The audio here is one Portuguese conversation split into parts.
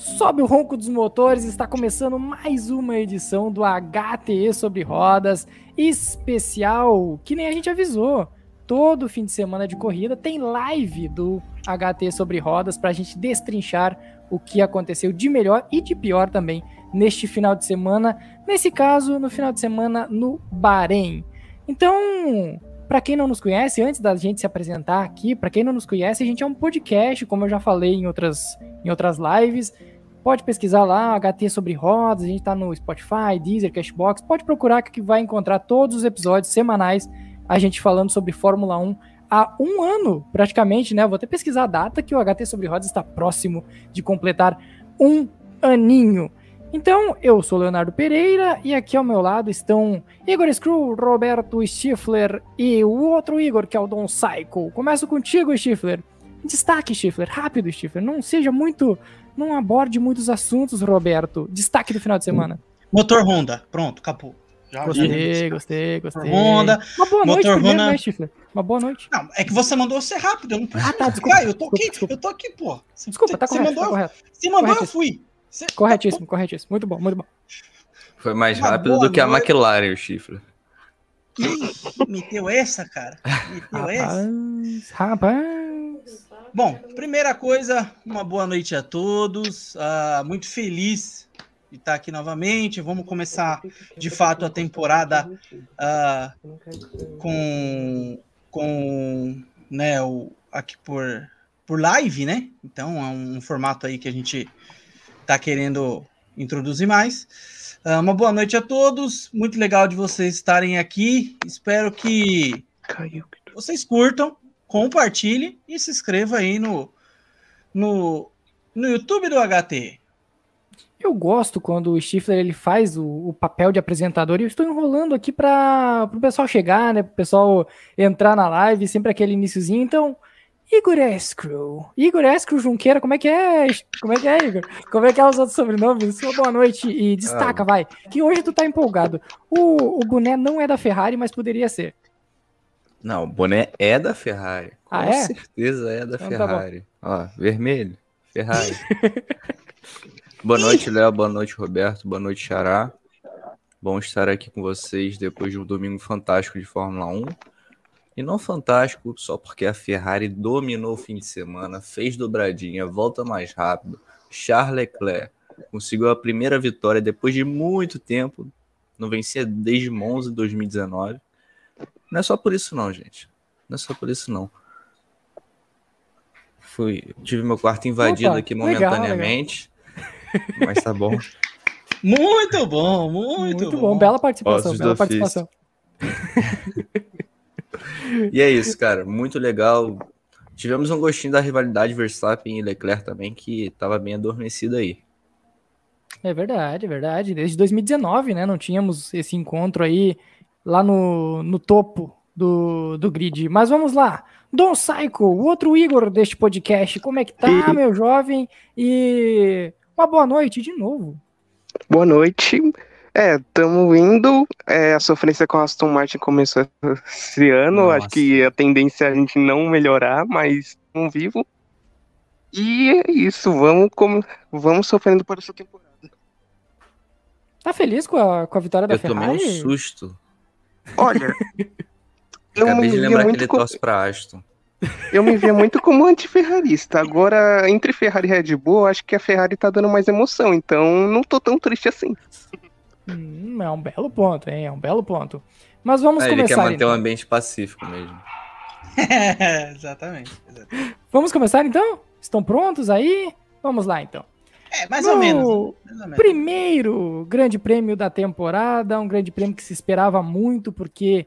Sobe o ronco dos motores, está começando mais uma edição do HTE sobre rodas especial, que nem a gente avisou. Todo fim de semana de corrida tem live do HT sobre rodas para a gente destrinchar o que aconteceu de melhor e de pior também neste final de semana. Nesse caso, no final de semana no Bahrein. Então, para quem não nos conhece, antes da gente se apresentar aqui, para quem não nos conhece, a gente é um podcast, como eu já falei em outras, em outras lives. Pode pesquisar lá, HT sobre rodas, a gente tá no Spotify, Deezer, Cashbox, pode procurar que vai encontrar todos os episódios semanais, a gente falando sobre Fórmula 1 há um ano, praticamente, né? Vou até pesquisar a data que o HT sobre rodas está próximo de completar um aninho. Então, eu sou Leonardo Pereira e aqui ao meu lado estão Igor Screw, Roberto Stifler e o outro Igor, que é o Don Cycle. Começo contigo, Stifler. Destaque, Stifler, rápido, Stifler. Não seja muito. Não aborde muitos assuntos, Roberto. Destaque do final de semana. Motor Honda, pronto, acabou. Já, gostei, gostei, gostei. Honda. Uma boa noite motor primeiro, Honda. né, Stifler? Uma boa noite. Não, é que você mandou ser rápido. Eu não Ah, tá, desculpa, eu tô desculpa, aqui, desculpa. eu tô aqui, pô. Você- Desculpa, tá você correto, mandou, tá correto. Você mandou, eu Corretíssimo. fui. Você- Corretíssimo, corretíssimo. Muito bom, muito bom. Foi mais Uma rápido do que a noite. McLaren, o chifre. Ih, meteu essa, cara. Meteu essa. Rapaz, rapaz. Bom, primeira coisa, uma boa noite a todos. Ah, muito feliz de estar aqui novamente. Vamos começar de fato a temporada ah, com, com né, o, aqui por, por live, né? Então é um formato aí que a gente está querendo introduzir mais. Ah, uma boa noite a todos. Muito legal de vocês estarem aqui. Espero que vocês curtam, compartilhem e se inscreva aí no, no, no YouTube do HT. Eu gosto quando o Stifler ele faz o, o papel de apresentador e eu estou enrolando aqui para o pessoal chegar, né? Para o pessoal entrar na live, sempre aquele iniciozinho. Então, Igor Escrew. Igor Escrew Junqueira, como é que é? Como é que é, Igor? Como é que é os outros sobrenomes? Sua boa noite e destaca, vai. Que hoje tu tá empolgado. O, o boné não é da Ferrari, mas poderia ser. Não, o boné é da Ferrari. Com Ah, é? certeza é da Então tá. Ferrari. Ó, vermelho, Ferrari. boa noite, Léo. Boa noite, Roberto. Boa noite, Xará. Bom estar aqui com vocês depois de um domingo fantástico de Fórmula 1. E não fantástico só porque a Ferrari dominou o fim de semana, fez dobradinha, volta mais rápido. Charles Leclerc conseguiu a primeira vitória depois de muito tempo. Não vencia desde Monza em 2019. Não é só por isso não, gente. Não é só por isso não. Fui, tive meu quarto invadido Opa, aqui legal, momentaneamente. Mas tá bom. Muito bom, muito, Muito, bom. bela participação, Ossos bela participação. E é isso, cara. Muito legal. Tivemos um gostinho da rivalidade Verstappen e Leclerc também, que tava bem adormecida aí. É verdade, é verdade. Desde 2019, né? Não tínhamos esse encontro aí lá no, no topo do, do grid. Mas vamos lá. Dom Psycho, o outro Igor deste podcast. Como é que tá, E- meu jovem? E uma boa noite de novo. Boa noite. É, estamos indo. É, a sofrência com a Aston Martin começou esse ano. Nossa. Acho que a tendência é a gente não melhorar, mas estamos vivo. E é isso. Vamos, com... vamos sofrendo por essa temporada. Tá feliz com a, com a vitória da Eu tomei Ferrari? um susto. Olha, eu me Acabei de via lembrar que muito ele co- torce pra Aston. eu me via muito como anti-ferrarista. Agora, entre Ferrari e Red Bull, eu acho que a Ferrari tá dando mais emoção. Então, não tô tão triste assim. Hum, é um belo ponto, hein? É um belo ponto. Mas vamos Ah, ele quer começar. manter um então. ambiente pacífico mesmo. exatamente, exatamente. Vamos começar então? Estão prontos aí? Vamos lá então. É, mais No ou menos. Mais ou menos. Primeiro grande prêmio da temporada, um grande prêmio que se esperava muito, porque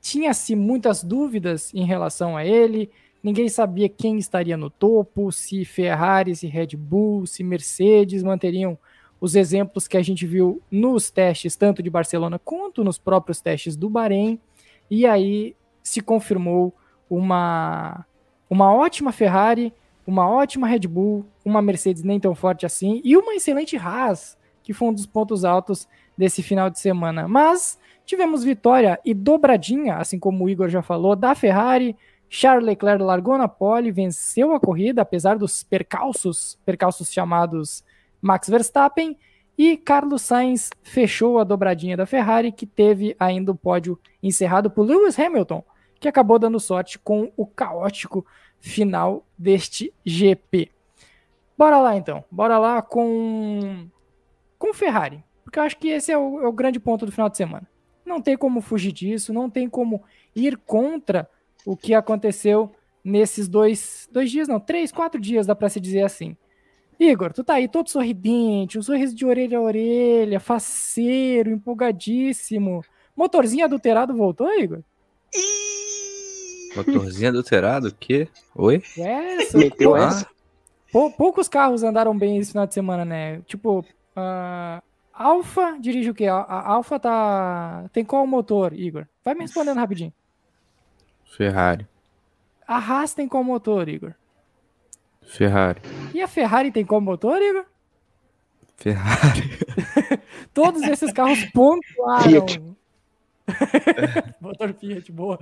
tinha-se muitas dúvidas em relação a ele. Ninguém sabia quem estaria no topo, se Ferrari, se Red Bull, se Mercedes manteriam os exemplos que a gente viu nos testes, tanto de Barcelona quanto nos próprios testes do Bahrein. E aí se confirmou uma, uma ótima Ferrari, uma ótima Red Bull, uma Mercedes nem tão forte assim e uma excelente Haas, que foi um dos pontos altos desse final de semana. Mas tivemos vitória e dobradinha, assim como o Igor já falou, da Ferrari. Charles Leclerc largou na pole, venceu a corrida, apesar dos percalços, percalços chamados Max Verstappen e Carlos Sainz fechou a dobradinha da Ferrari, que teve ainda o pódio encerrado por Lewis Hamilton, que acabou dando sorte com o caótico final deste GP. Bora lá então, bora lá com com Ferrari, porque eu acho que esse é o, é o grande ponto do final de semana. Não tem como fugir disso, não tem como ir contra o que aconteceu nesses dois, dois dias, não, três, quatro dias, dá para se dizer assim. Igor, tu tá aí todo sorridente, um sorriso de orelha a orelha, faceiro, empolgadíssimo. Motorzinho adulterado voltou, Igor? Motorzinho adulterado? O quê? Oi? Essa, Meteu pô, essa? pou- poucos carros andaram bem esse final de semana, né? Tipo, a Alfa dirige o quê? A, a Alfa tá. Tem qual motor, Igor? Vai me respondendo rapidinho. Ferrari. A Haas tem qual motor, Igor? Ferrari. E a Ferrari tem qual motor, Igor? Ferrari. Todos esses carros pontuaram. Fiat. Motor Fiat, boa.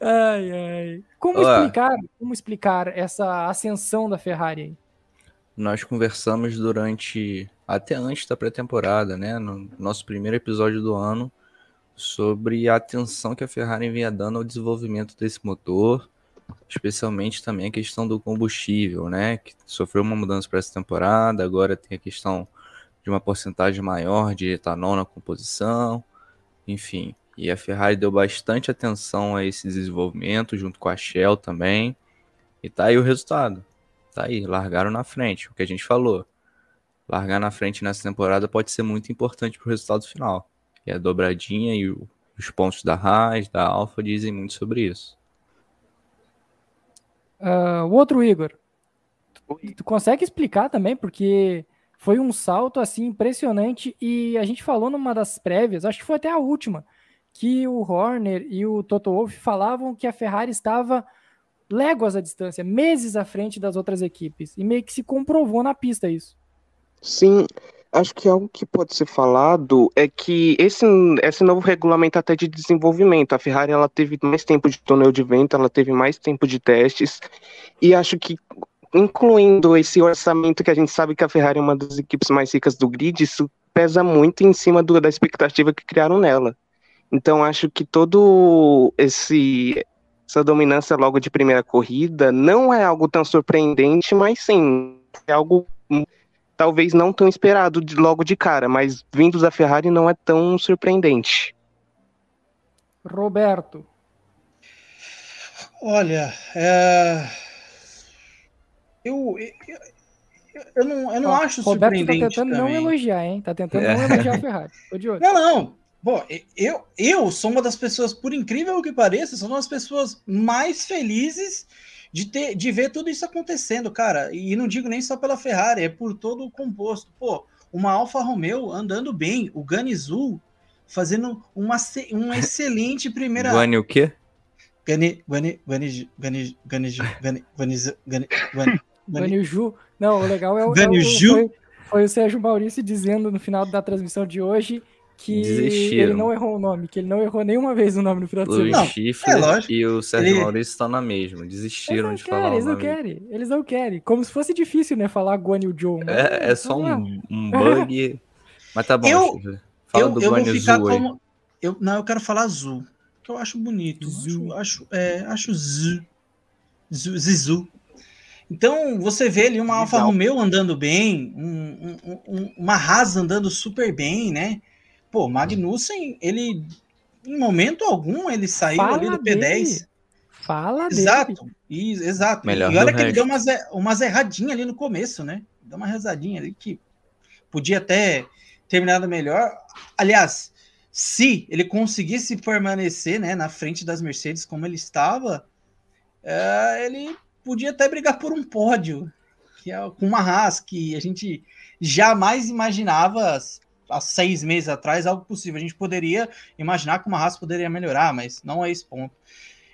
Ai, ai. Como Olá. explicar, como explicar essa ascensão da Ferrari aí? Nós conversamos durante. Até antes da pré-temporada, né? No nosso primeiro episódio do ano, sobre a atenção que a Ferrari vinha dando ao desenvolvimento desse motor, especialmente também a questão do combustível, né? Que sofreu uma mudança para essa temporada, agora tem a questão de uma porcentagem maior de etanol na composição, enfim. E a Ferrari deu bastante atenção a esse desenvolvimento, junto com a Shell também. E tá aí o resultado. Tá aí, largaram na frente, o que a gente falou. Largar na frente nessa temporada pode ser muito importante pro resultado final. E a dobradinha e o- os pontos da Haas, da Alfa dizem muito sobre isso. Ah, o outro Igor, Oi. tu consegue explicar também? Porque foi um salto assim impressionante e a gente falou numa das prévias, acho que foi até a última, que o Horner e o Toto Wolff falavam que a Ferrari estava léguas à distância, meses à frente das outras equipes. E meio que se comprovou na pista isso. Sim, acho que algo que pode ser falado é que esse, esse novo regulamento até de desenvolvimento, a Ferrari ela teve mais tempo de túnel de vento, ela teve mais tempo de testes, e acho que incluindo esse orçamento que a gente sabe que a Ferrari é uma das equipes mais ricas do grid, isso pesa muito em cima do- da expectativa que criaram nela. Então acho que todo esse essa dominância logo de primeira corrida não é algo tão surpreendente, mas sim, é algo talvez não tão esperado de- logo de cara, mas vindo da Ferrari não é tão surpreendente. Roberto, Olha, é, eu, eu, eu não, eu não ó, acho Roberto tá surpreendente tentando não também. elogiar, hein? Tá tentando É. não elogiar a Ferrari. Não, não. Bom, eu, eu sou uma das pessoas, por incrível que pareça, sou uma das pessoas mais felizes de, ter, de ver tudo isso acontecendo, cara. E não digo nem só pela Ferrari, é por todo o composto. Pô, uma Alfa Romeo andando bem, o Ganizu fazendo uma, uma excelente primeira. Guane o quê? Gani, Gani, Gani, Gani, Gani, Gani, Gani, Gani, Gani, Gani Ju. Não, o legal é o. é o- Ganyu-Ju? foi, foi o Sérgio Maurício dizendo no final da transmissão de hoje que Desistiram. ele não errou o nome, que ele não errou nenhuma vez o nome no final de semana. Não, Schiffler é e o Sérgio Ele- Maurício estão na mesma. Desistiram não de querem, falar o eles não nome. querem, eles não querem. Como se fosse difícil, né, falar Guan Yu Zhou. mas É, é só vamos lá. um, um bug. Mas tá bom, Eu-. Fala eu, do eu vou Guane ficar Zhu aí. como. Eu, não, eu quero falar azul, que eu acho bonito. Zu. Acho, acho, é, acho zu, zu, zizu. Então, você vê ali uma Alfa Legal. Romeo andando bem, um, um- um- uma Haas andando super bem, né? Pô, Magnussen, ele, em momento algum, ele saiu Fala ali do dele. P10. Fala dele. Exato, e, exato. Melhor e olha que ele resto. deu umas, umas erradinhas ali no começo, né? Deu uma rezadinha ali que podia até terminado melhor. Aliás, se ele conseguisse permanecer né, na frente das Mercedes como ele estava, é, ele podia até brigar por um pódio, que é com uma Haas que a gente jamais imaginava há seis meses atrás algo possível. A gente poderia imaginar que uma Haas poderia melhorar, mas não é esse ponto.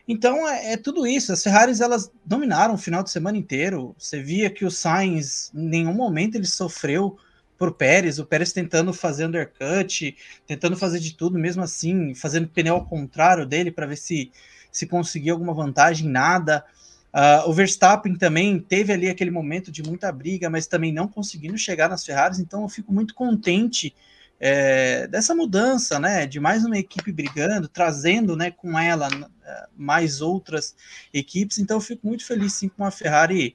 Então é, é tudo isso. As Ferraris elas dominaram o final de semana inteiro. Você via que o Sainz, em nenhum momento ele sofreu por Pérez, o Pérez tentando fazer undercut, tentando fazer de tudo, mesmo assim, fazendo pneu ao contrário dele para ver se se conseguia alguma vantagem, nada. Uh, o Verstappen também teve ali aquele momento de muita briga, mas também não conseguindo chegar nas Ferraris, então eu fico muito contente é, dessa mudança, né, de mais uma equipe brigando, trazendo, né, com ela eh, mais outras equipes, então eu fico muito feliz sim com a Ferrari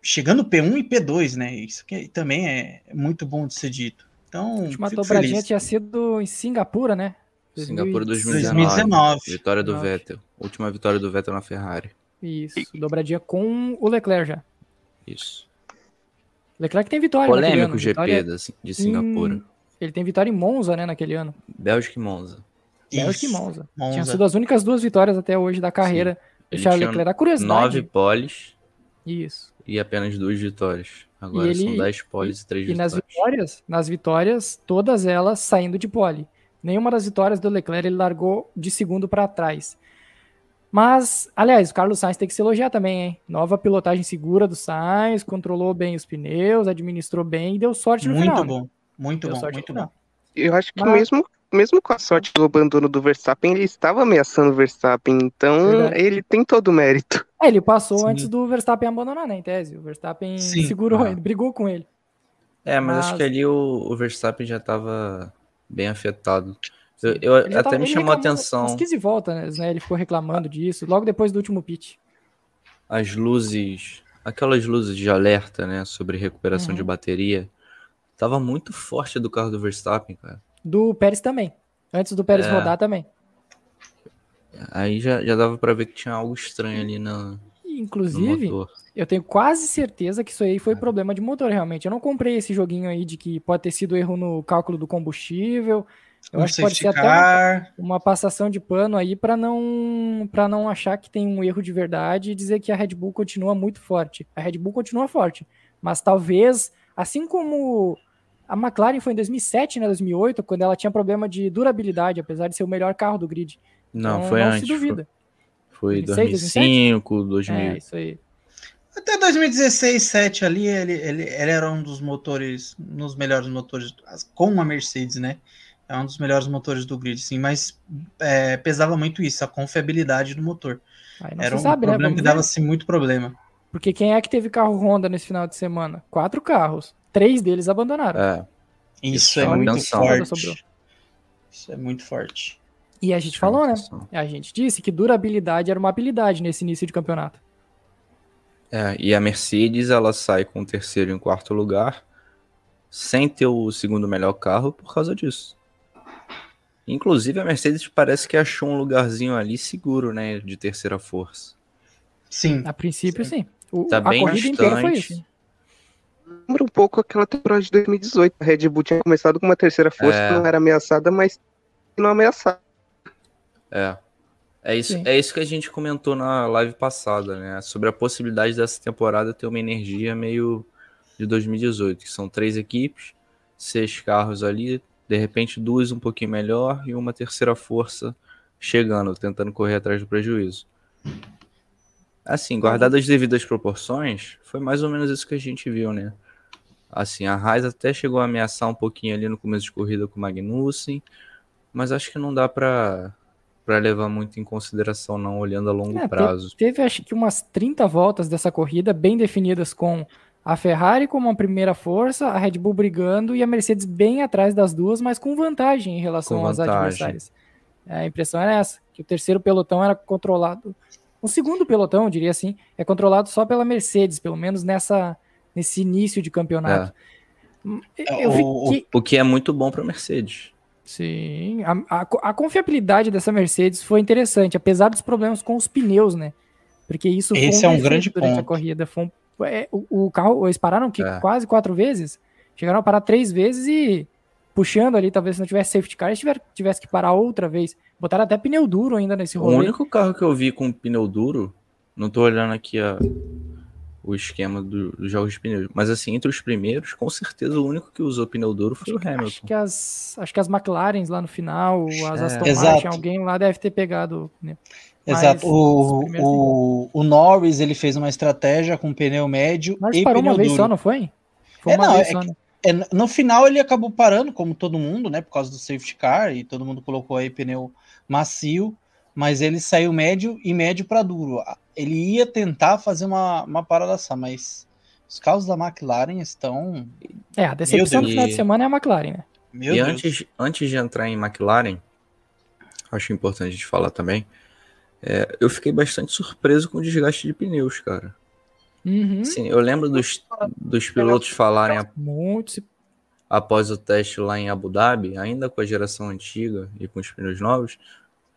chegando P1 e P2, né, isso que também é muito bom de ser dito. Então, a última dobradinha tinha sido em Singapura, né? Singapura 2019, 2019. Vitória do Vettel. Última vitória do Vettel na Ferrari. Isso, dobradinha com o Leclerc já. Isso. Leclerc tem vitória. Polêmico GP vitória... de Singapura. Hum, ele tem vitória em Monza, né, naquele ano. Bélgica e Monza. Bélgica e Monza. Monza. Tinham sido as únicas duas vitórias até hoje da carreira do Charles Leclerc. A curiosidade. Nove poles. Isso. E apenas duas vitórias. Agora ele, são dez poles e, três e vitórias. E nas vitórias, nas vitórias, todas elas saindo de pole. Nenhuma das vitórias do Leclerc ele largou de segundo para trás. Mas, aliás, o Carlos Sainz tem que se elogiar também, hein? Nova pilotagem segura do Sainz, controlou bem os pneus, administrou bem e deu sorte no muito final. Bom, muito deu bom, muito bom. Eu acho que Mas... mesmo, mesmo com a sorte do abandono do Verstappen, ele estava ameaçando o Verstappen, então Verdade. ele tem todo o mérito. É, ele passou Sim. antes do Verstappen abandonar, né, em tese. O Verstappen Sim. segurou ah. ele, brigou com ele. É, mas, mas... acho que ali o, o Verstappen já estava bem afetado. Eu, eu até tava, me chamou a atenção. Umas 15 voltas, né? Ele ficou reclamando disso, logo depois do último pitch. As luzes, aquelas luzes de alerta, né? Sobre recuperação uhum. de bateria. Tava muito forte do carro do Verstappen, cara. Do Pérez também. Antes do Pérez é. rodar também. Aí já, já dava para ver que tinha algo estranho ali na. Inclusive, eu tenho quase certeza que isso aí foi é. problema de motor, realmente. Eu não comprei esse joguinho aí de que pode ter sido erro no cálculo do combustível. Eu um acho que pode ser até uma, uma, passação de pano aí para não para não achar que tem um erro de verdade e dizer que a Red Bull continua muito forte. A Red Bull continua forte, mas talvez, assim como a McLaren foi em 2007, né, 2008, quando ela tinha problema de durabilidade, apesar de ser o melhor carro do grid. Não, então, foi não antes. Se duvida. Foi, 2006, 2005, 2000. É, isso aí. Até 2016, 7 ali, ele, ele, ele era um dos motores, nos melhores motores com a Mercedes, né? É um dos melhores motores do grid, sim, mas é, pesava muito isso, a confiabilidade do motor. Era um sabe, né? problema né? que dava assim, muito problema. Porque quem é que teve carro Honda nesse final de semana? Quatro carros. Três deles abandonaram. É. Isso, é muito forte. Isso é muito forte. E a gente falou, né? A gente disse que durabilidade era uma habilidade nesse início de campeonato. É, e a Mercedes ela sai com o terceiro e quarto lugar sem ter o segundo melhor carro por causa disso. Inclusive, a Mercedes parece que achou um lugarzinho ali seguro, né? De terceira força. Sim. A princípio, sim. sim. O, tá a bem corrida distante. inteira foi isso. Lembra um pouco aquela temporada de 2018. A Red Bull tinha começado com uma terceira força é... que não era ameaçada, mas não ameaçada. É. É isso, é isso que a gente comentou na live passada, né? Sobre a possibilidade dessa temporada ter uma energia meio de 2018, que são três equipes, seis carros ali, de repente duas um pouquinho melhor e uma terceira força chegando, tentando correr atrás do prejuízo. Assim, guardadas as devidas proporções, foi mais ou menos isso que a gente viu, né? Assim, a Raiz até chegou a ameaçar um pouquinho ali no começo de corrida com o Magnussen, mas acho que não dá para para levar muito em consideração não olhando a longo é, prazo. Teve, teve acho que umas 30 voltas dessa corrida bem definidas com a Ferrari como a primeira força, a Red Bull brigando e a Mercedes bem atrás das duas, mas com vantagem em relação às adversárias. É, a impressão era essa, que o terceiro pelotão era controlado. O segundo pelotão, eu diria assim, é controlado só pela Mercedes, pelo menos nessa, nesse início de campeonato. É. Eu o, que... o que é muito bom para a Mercedes. Sim, a, a, a, confiabilidade dessa Mercedes foi interessante, apesar dos problemas com os pneus, né? Porque isso Esse foi um é um grande durante ponto. a corrida. Foi um é, o, o, carro, eles pararam que, é. quase quatro vezes. Chegaram a parar três vezes e puxando ali, talvez se não tivesse safety car, eles tiver, tivesse que parar outra vez. Botaram até pneu duro ainda nesse rolê. O único carro que eu vi com pneu duro, não tô olhando aqui a, o esquema do, dos jogos de pneus, mas assim, entre os primeiros, com certeza o único que usou pneu duro foi acho, o Hamilton. Acho que as, acho que as McLarens lá no final, as é. Aston Martin, alguém lá deve ter pegado. Né? Exato. O, o, o, Norris ele fez uma estratégia com pneu médio Mas e parou pneu uma vez só, não foi? Foi é, uma não, vez é só, né? é, no final ele acabou parando, como todo mundo, né? Por causa do safety car, e todo mundo colocou aí pneu macio, mas ele saiu médio e médio para duro. ele ia tentar fazer uma, uma parada só, mas os carros da McLaren estão. É, a decepção do final de semana é a McLaren, né? Meu e Deus. Antes, antes de entrar em McLaren, acho importante de falar também, é, eu fiquei bastante surpreso com o desgaste de pneus, cara. Uhum. Sim, eu lembro dos, dos pilotos falarem a, após o teste lá em Abu Dhabi, ainda com a geração antiga e com os pneus novos,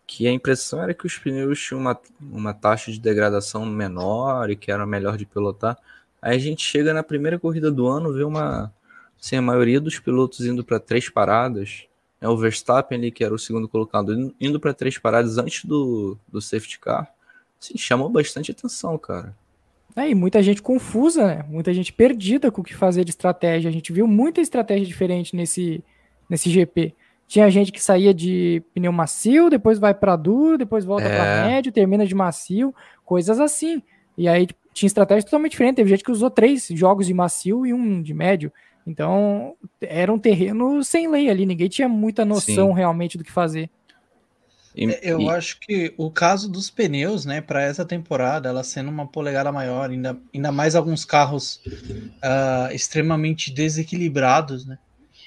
que a impressão era que os pneus tinham uma, uma taxa de degradação menor e que era melhor de pilotar. Aí a gente chega na primeira corrida do ano, vê uma. Assim, a maioria dos pilotos indo para três paradas. É o Verstappen ali, que era o segundo colocado, indo para três paradas antes do, do safety car. Assim, chamou bastante atenção, cara. É, e muita gente confusa, né? Muita gente perdida com o que fazer de estratégia. A gente viu muita estratégia diferente nesse, nesse GP. Tinha gente que saía de pneu macio, depois vai para duro, depois volta é. para médio, termina de macio, coisas assim. E aí tinha estratégia totalmente diferente. Teve gente que usou três jogos de macio e um de médio. Então era um terreno sem lei ali. Ninguém tinha muita noção Sim. realmente do que fazer. E, é, Eu e... acho que o caso dos pneus, né, para essa temporada, ela sendo uma polegada maior, ainda, ainda mais alguns carros uh, extremamente desequilibrados, né?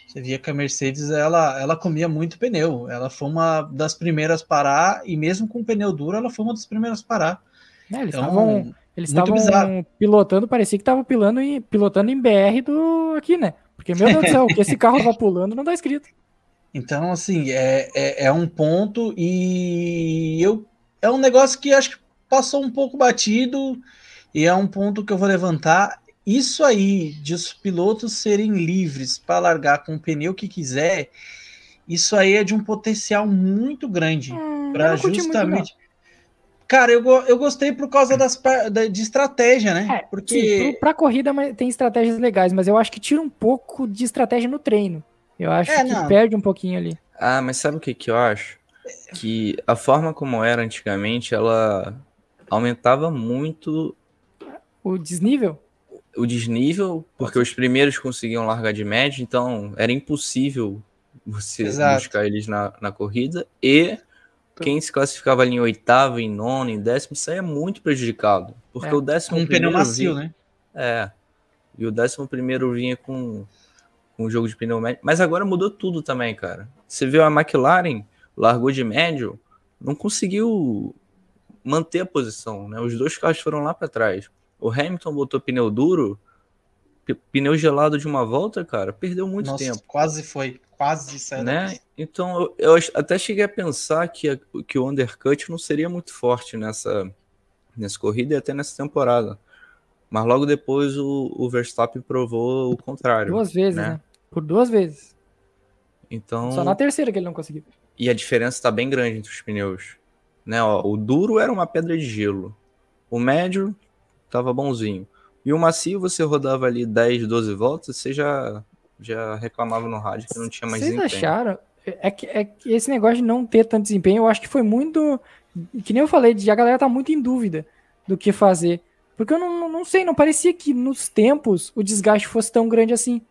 Você via que a Mercedes ela, ela comia muito pneu. Ela foi uma das primeiras a parar, e mesmo com pneu duro, ela foi uma das primeiras a parar. É, eles então, estavam pilotando, parecia que estavam pilotando em, pilotando em BR do aqui, né? Porque, meu Deus do céu, o que esse carro vai pulando não dá escrito. Então, assim, é, é, é, um ponto e eu é um negócio que acho que passou um pouco batido e é um ponto que eu vou levantar isso aí de os pilotos serem livres para largar com o pneu que quiser, isso aí é de um potencial muito grande hum, para justamente. Cara, eu, eu gostei por causa das, de estratégia, né? É, Porque para corrida tem estratégias legais, mas eu acho que tira um pouco de estratégia no treino. Eu acho é, que não. perde um pouquinho ali. Ah, mas sabe o que, que eu acho? Que a forma como era antigamente, ela aumentava muito o desnível? o desnível, porque os primeiros conseguiam largar de média, então era impossível você Exato. buscar eles na, na corrida. E quem se classificava ali em oitavo, em nono, em décimo, saía muito prejudicado. Porque é. o décimo. Um pneu macio, vinha, né? É. E o décimo primeiro vinha com, com um jogo de pneu médio. Mas agora mudou tudo também, cara. Você viu a McLaren, largou de médio, não conseguiu manter a posição, né? Os dois carros foram lá para trás. O Hamilton botou pneu duro, pneu gelado de uma volta, cara, perdeu muito Nossa, tempo. Quase foi, quase saiu. Né? Então eu, eu, até cheguei a pensar que, a, que o undercut não seria muito forte nessa, nessa corrida e até nessa temporada. Mas logo depois o, o Verstappen provou o contrário. Duas vezes, né? né? Por duas vezes. Então. Só na terceira que ele não conseguiu. E a diferença está bem grande entre os pneus. Né, ó, o duro era uma pedra de gelo. O médio tava bonzinho. E o macio, você rodava ali 10, 12 voltas, você já, já reclamava no rádio que não tinha mais Vocês desempenho. acharam? É que, é que esse negócio de não ter tanto desempenho, eu acho que foi muito. Que nem eu falei, de a galera tá muito em dúvida do que fazer. Porque eu não, não sei, não parecia que nos tempos o desgaste fosse tão grande assim.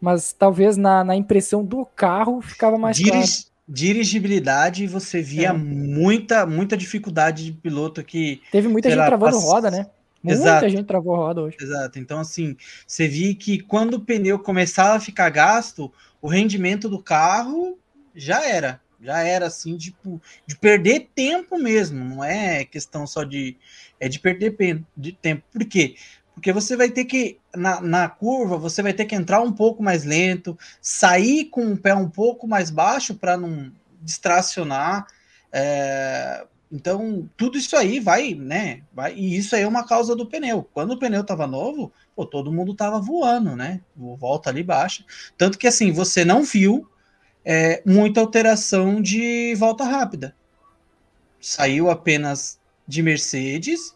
Mas talvez na, na impressão do carro ficava mais claro. Dirigibilidade, você via é. muita, muita dificuldade de piloto que. Teve muita gente lá, travando pass... roda, né? Muita Exato. gente travou roda hoje. Exato. Então, assim, você viu que quando o pneu começava a ficar gasto, o rendimento do carro já era. Já era assim, tipo, de perder tempo mesmo. Não é questão só de. É de perder de tempo. Por quê? Porque você vai ter que, na, na curva, você vai ter que entrar um pouco mais lento, sair com o pé um pouco mais baixo para não distracionar. É, então, tudo isso aí vai, né? Vai, e isso aí é uma causa do pneu. Quando o pneu estava novo, pô, todo mundo estava voando, né? Volta ali baixa. Tanto que assim, você não viu é, muita alteração de volta rápida. Saiu apenas de Mercedes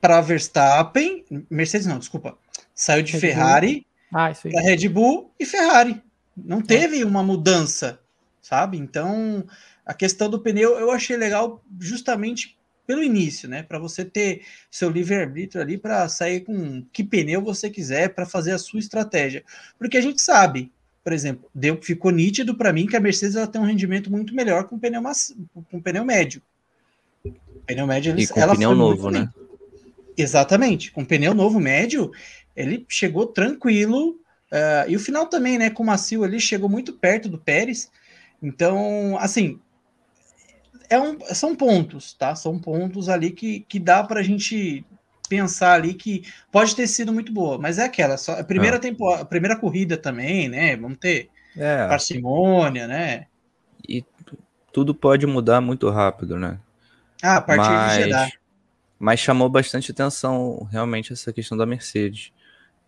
para Verstappen. Mercedes não, desculpa. Saiu de Red Ferrari ah, para Red Bull e Ferrari. Não é. teve uma mudança, sabe? Então a questão do pneu eu achei legal justamente pelo início, né? Para você ter seu livre-arbítrio ali para sair com que pneu você quiser para fazer a sua estratégia. Porque a gente sabe, por exemplo, deu, ficou nítido para mim que a Mercedes ela tem um rendimento muito melhor com pneu, com pneu médio. Pneu médio, E com pneu novo, né? Exatamente. Com pneu novo médio, ele chegou tranquilo. uh, e o final também, né? Com o macio ali, chegou muito perto do Pérez. Então, assim, é um, são pontos, tá? São pontos ali que, que dá para a gente pensar ali que pode ter sido muito boa, mas é aquela, só a primeira Ah. temporada, a primeira corrida também, né? Vamos ter É, parcimônia, né? e tudo pode mudar muito rápido, né? Ah, a partir de Mas, Jeddah. mas chamou bastante atenção realmente essa questão da Mercedes.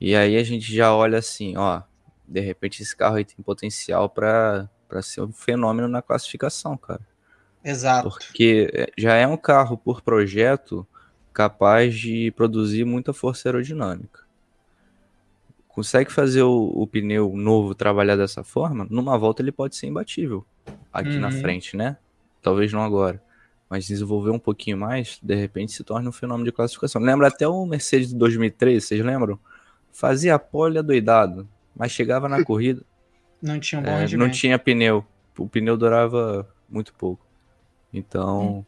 E aí a gente já olha assim, ó, de repente esse carro aí tem potencial para para ser um fenômeno na classificação, cara. Exato. Porque é, já é um carro por projeto capaz de produzir muita força aerodinâmica. Consegue fazer o, o pneu novo trabalhar dessa forma? Numa volta ele pode ser imbatível aqui na Uhum. frente, né? Talvez não agora. Mas desenvolver um pouquinho mais, de repente se torna um fenômeno de classificação. Lembra até o Mercedes de 2013, vocês lembram? Fazia a pole adoidado, mas chegava na corrida, Não tinha um bom é, não rendimento. tinha pneu. O pneu durava muito pouco. Então, Hum.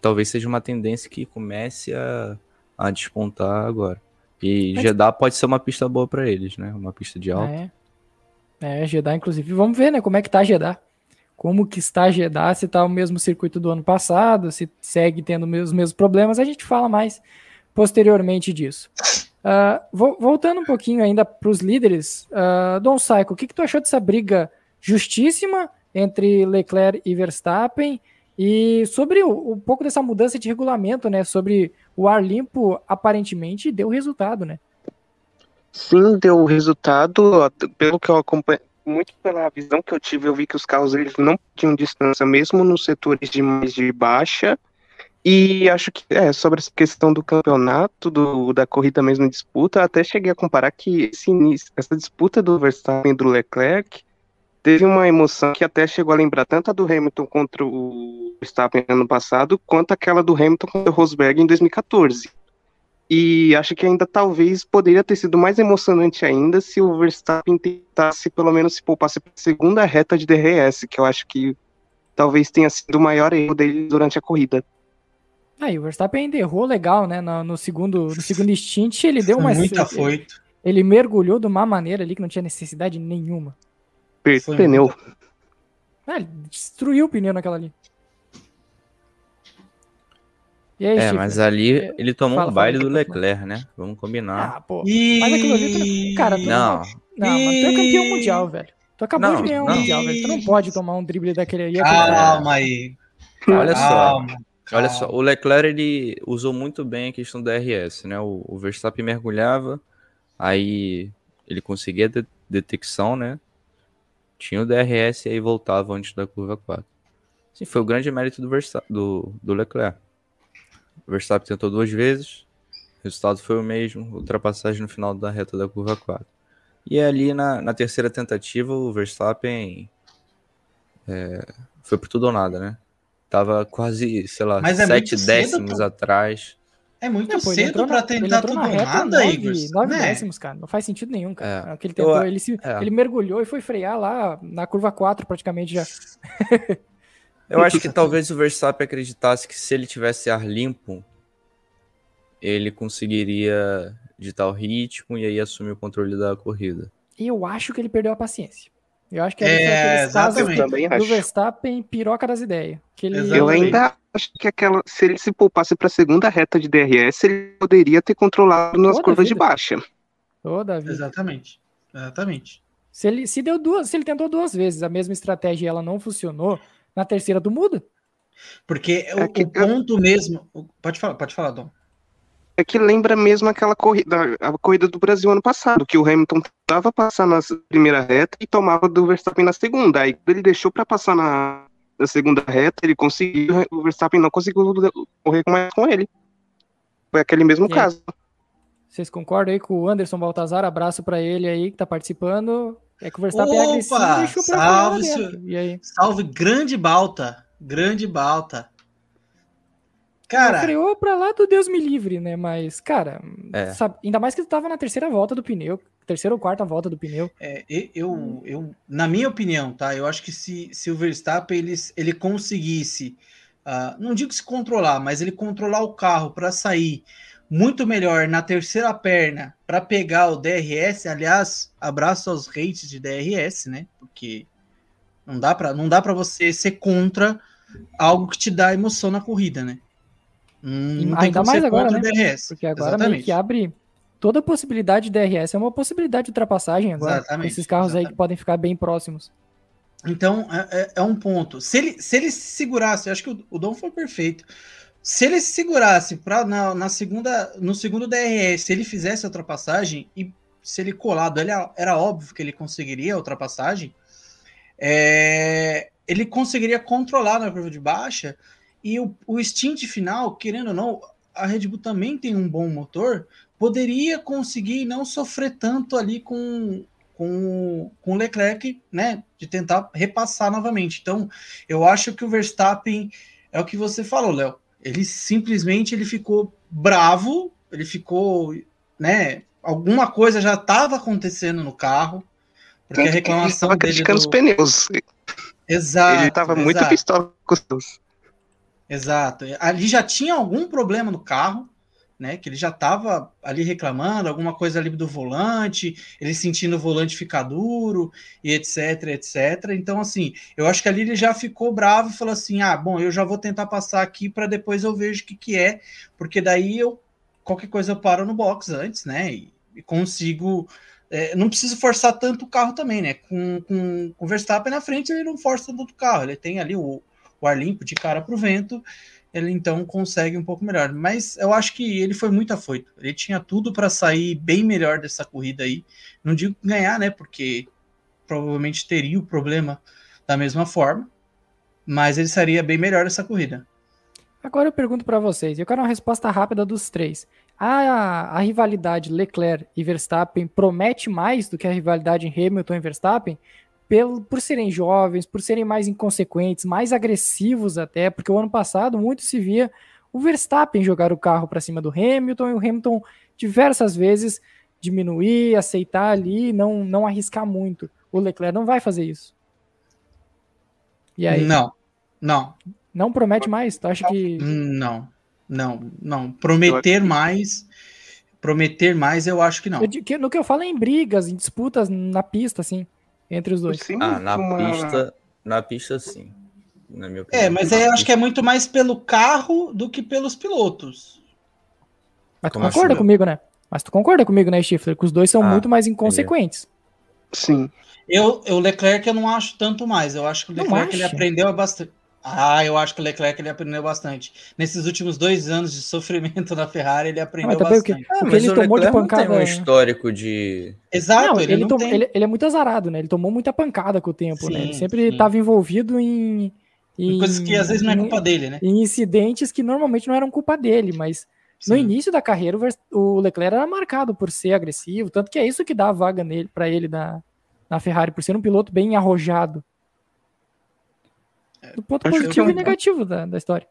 Talvez seja uma tendência que comece a, a despontar agora. E Mas- Jeddah pode ser uma pista boa para eles, né? Uma pista de alta. É. É, Jeddah, inclusive. Vamos ver, né? Como é que tá Jeddah. Como que está Jeddah, se tá o mesmo circuito do ano passado, se segue tendo os mesmos problemas, a gente fala mais posteriormente disso. Ah, vo- voltando um pouquinho ainda para os líderes, ah, Dom Saico, o que, que tu achou dessa briga justíssima entre Leclerc e Verstappen? E sobre o, um pouco dessa mudança de regulamento, né? Sobre o ar limpo, aparentemente deu resultado, né? Sim, deu resultado, pelo que eu acompanho, muito pela visão que eu tive, eu vi que os carros eles não tinham distância, mesmo nos setores de mais de baixa, e acho que, é, sobre essa questão do campeonato, do, da corrida mesmo disputa, até cheguei a comparar que esse início, essa disputa do Verstappen e do Leclerc teve uma emoção que até chegou a lembrar tanto a do Hamilton contra o Verstappen ano passado, quanto aquela do Hamilton contra o Rosberg em 2014. E acho que ainda talvez poderia ter sido mais emocionante ainda se o Verstappen tentasse, pelo menos, se poupasse para a segunda reta de DRS, que eu acho que talvez tenha sido o maior erro dele durante a corrida. Aí, o Verstappen ainda errou legal, né? No, no segundo, no segundo stint, ele deu uma. Muito ele, afoito. ele mergulhou de uma maneira ali que não tinha necessidade nenhuma. Perdeu o pneu. Ah, ele destruiu o pneu naquela ali. E aí, É, Chifre? mas ali ele tomou Fala, um baile fala, do. Leclerc, né? Vamos combinar. Ah, pô. E... Mas aquilo ali, cara, tu não, Não, mas tu é campeão mundial, velho. Tu acabou Não, de ganhar um não. mundial, velho. Tu não pode tomar um drible daquele aí. cara. Calma aí. olha só. Calma. Olha calma. só, o Leclerc ele usou muito bem a questão da RS, né? O, o Verstappen mergulhava, aí ele conseguia de- detecção, né? Tinha o DRS e aí voltava antes da curva 4. Sim, foi o grande mérito do, Versta do, do Leclerc. O Verstappen tentou duas vezes, o resultado foi o mesmo, ultrapassagem no final da reta da curva 4. E ali na, na terceira tentativa, o Verstappen é, foi por tudo ou nada, né? Tava quase, sei lá, Mas é sete cedo, décimos pô. atrás. É muito Não, cedo entrou pra na- ele tentar tudo nada, nove- Igor. nove né? décimos, cara. Não faz sentido nenhum, cara. É. O que ele tentou, Eu- ele, se, é. ele mergulhou e foi frear lá na curva 4 praticamente já. Eu acho que talvez o Verstappen acreditasse que se ele tivesse ar limpo, ele conseguiria ditar o ritmo e aí assumir o controle da corrida. E eu acho que ele perdeu a paciência. Eu acho que É, casos exatamente. também do acho. Verstappen piroca das ideias. Que ele, Eu ainda acho que aquela, se ele se poupasse para a segunda reta de DRS, ele poderia ter controlado nas Toda curvas de vida. baixa. Toda vida. Exatamente. Exatamente. Se ele se deu duas, se ele tentou duas vezes a mesma estratégia e ela não funcionou, na terceira tu muda. Porque o, É que- o ponto mesmo. o- Pode falar, pode falar, Dom. É que lembra mesmo aquela corrida, a corrida do Brasil ano passado, que o Hamilton tentava passar na primeira reta e tomava do Verstappen na segunda. Aí ele deixou para passar na, na segunda reta, ele conseguiu, o Verstappen não conseguiu correr mais com ele. Foi aquele mesmo E aí? caso. Vocês concordam aí com o Anderson Baltazar? Abraço pra ele aí que tá participando. É que o Verstappen é Opa, agressivo e deixou pra salve, fora. E aí? Salve, grande balta. Grande balta. Cara, Freou pra lá do Deus me livre, né? Mas, cara, É. sabe, ainda mais que tu tava na terceira volta do pneu, terceira ou quarta volta do pneu. é, eu, eu, na minha opinião, tá? Eu acho que se, se o Verstappen ele, ele conseguisse uh, não digo se controlar, mas ele controlar o carro para sair muito melhor na terceira perna para pegar o DRS. Aliás, abraço aos hates de DRS, né? Porque não dá para não dá para você ser contra algo que te dá emoção na corrida, né? Não Ainda mais agora, né? DRS. Porque agora Exatamente. meio que abre toda possibilidade de DRS, é uma possibilidade de ultrapassagem agora. Exatamente. Esses carros Exatamente. aí que podem ficar bem próximos. Então, é, é, é, um ponto. Se ele, se ele se segurasse, eu acho que o, o Dom foi perfeito. Se ele se segurasse para na, na, segunda, no segundo DRS, se ele fizesse a ultrapassagem e se ele colado, ele, era óbvio que ele conseguiria a ultrapassagem. É, ele conseguiria controlar na curva de baixa e o, o stint final, querendo ou não, a Red Bull também tem um bom motor, poderia conseguir não sofrer tanto ali com com, com o Leclerc, né, de tentar repassar novamente. Então, eu acho que o Verstappen é o que você falou, Léo. Ele simplesmente ele ficou bravo, ele ficou, né, alguma coisa já estava acontecendo no carro, porque a reclamação ele dele criticando do... os pneus. Exato. Ele estava muito pistola com os. Exato. Ali já tinha algum problema no carro, né? Que ele já estava ali reclamando, alguma coisa ali do volante, ele sentindo o volante ficar duro e etc, etc. Então, assim, eu acho que ali ele já ficou bravo e falou assim: ah, bom, eu já vou tentar passar aqui para depois eu vejo o que, que é, porque daí eu qualquer coisa eu paro no box antes, né? E, e consigo. É, não preciso forçar tanto o carro também, né? Com, com, com o Verstappen na frente, ele não força tanto o carro, ele tem ali o, o ar limpo de cara para o vento, ele então consegue um pouco melhor. Mas eu acho que ele foi muito afoito. Ele tinha tudo para sair bem melhor dessa corrida aí. Não digo ganhar, né? Porque provavelmente teria o problema da mesma forma, mas ele sairia bem melhor dessa corrida. Agora eu pergunto para vocês, eu quero uma resposta rápida dos três. A, a rivalidade Leclerc e Verstappen promete mais do que a rivalidade Hamilton e Verstappen? Pelo, por serem jovens, por serem mais inconsequentes, mais agressivos até, porque o ano passado muito se via o Verstappen jogar o carro para cima do Hamilton e o Hamilton diversas vezes diminuir, aceitar ali, não não arriscar muito. O Leclerc não vai fazer isso. E aí? Não, não. Não promete mais? Tu acha que. Não, não, não. Prometer mais. Prometer mais, eu acho que não. Eu, no que eu falo é em brigas, em disputas na pista, assim entre os dois. Sim, ah, na uma... pista, na pista sim. Na minha opinião. É, mas aí eu acho que é muito mais pelo carro do que pelos pilotos. Mas tu Como concorda assim? comigo, né? Mas tu concorda comigo, né, Stifler? Que os dois são ah, muito mais inconsequentes. Sim. Eu, o Leclerc eu não acho tanto mais. Eu acho que o Leclerc ele aprendeu bastante. Ah, eu acho que o Leclerc ele aprendeu bastante. Nesses últimos dois anos de sofrimento na Ferrari, ele aprendeu ah, bastante. O que, ah, o que ele tomou Leclerc de pancada. tem um histórico de. Exato, não, ele, ele, não tom, ele, ele, é muito azarado, né? Ele tomou muita pancada com o tempo, sim, né? Ele sempre estava envolvido em, em. Coisas que às vezes não é culpa dele, né? Em incidentes que normalmente não eram culpa dele, mas. Sim. No início da carreira, o Leclerc era marcado por ser agressivo, tanto que é isso que dá a vaga nele para ele na, na Ferrari, por ser um piloto bem arrojado. Do ponto Acho positivo que... e negativo da, da história.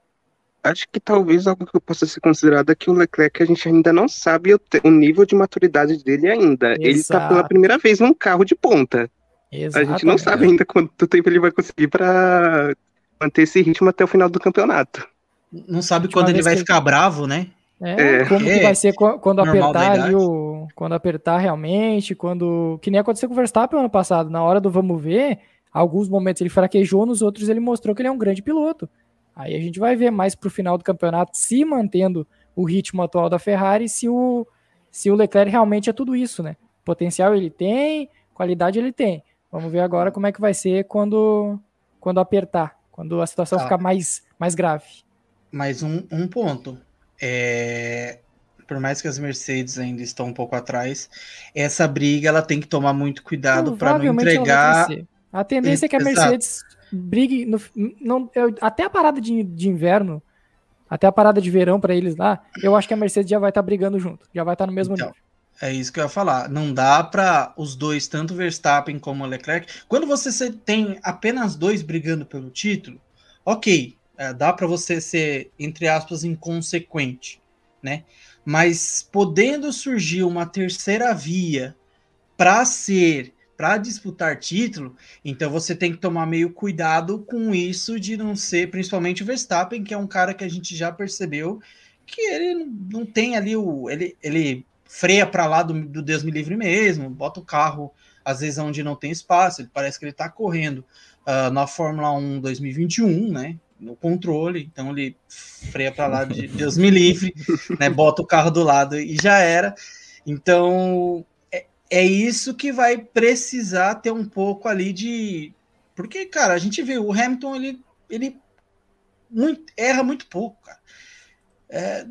Acho que talvez algo que possa ser considerado é que o Leclerc a gente ainda não sabe o, o nível de maturidade dele ainda. Exato. Ele está pela primeira vez num carro de ponta. Exatamente. A gente não sabe ainda quanto tempo ele vai conseguir para manter esse ritmo até o final do campeonato. Não sabe quando ele vai que... ficar bravo, né? É, é. como que vai ser quando apertar ali o. Quando apertar realmente, quando. Que nem aconteceu com o Verstappen ano passado. Na hora do vamos ver, Alguns momentos ele fraquejou, nos outros ele mostrou que ele é um grande piloto. Aí a gente vai ver mais para o final do campeonato se mantendo o ritmo atual da Ferrari, se o, se o Leclerc realmente é tudo isso, né? Potencial ele tem, qualidade ele tem. Vamos ver agora como é que vai ser quando, quando apertar, quando a situação ah, ficar mais, mais grave. Mais um, um ponto. É, por mais que as Mercedes ainda estão um pouco atrás, essa briga ela tem que tomar muito cuidado para não entregar a tendência é que a Mercedes brigue. No, não, eu, até a parada de, de inverno, até a parada de verão para eles lá, eu acho que a Mercedes já vai estar tá brigando junto, já vai estar tá no mesmo então, nível. É isso que eu ia falar. Não dá para os dois, tanto Verstappen como Leclerc. Quando você tem apenas dois brigando pelo título, ok, é, dá para você ser, entre aspas, inconsequente, né? Mas podendo surgir uma terceira via para ser para disputar título, então você tem que tomar meio cuidado com isso de não ser, principalmente o Verstappen, que é um cara que a gente já percebeu que ele não tem ali o. Ele, ele freia para lá do, do Deus me livre mesmo, bota o carro às vezes onde não tem espaço, ele parece que ele está correndo uh, na Fórmula 1 2021, né? No controle, então ele freia para lá de Deus me livre, né? Bota o carro do lado e já era. Então é isso que vai precisar ter um pouco ali de. Porque, cara, a gente vê o Hamilton, ele, ele muito, erra muito pouco, cara. É,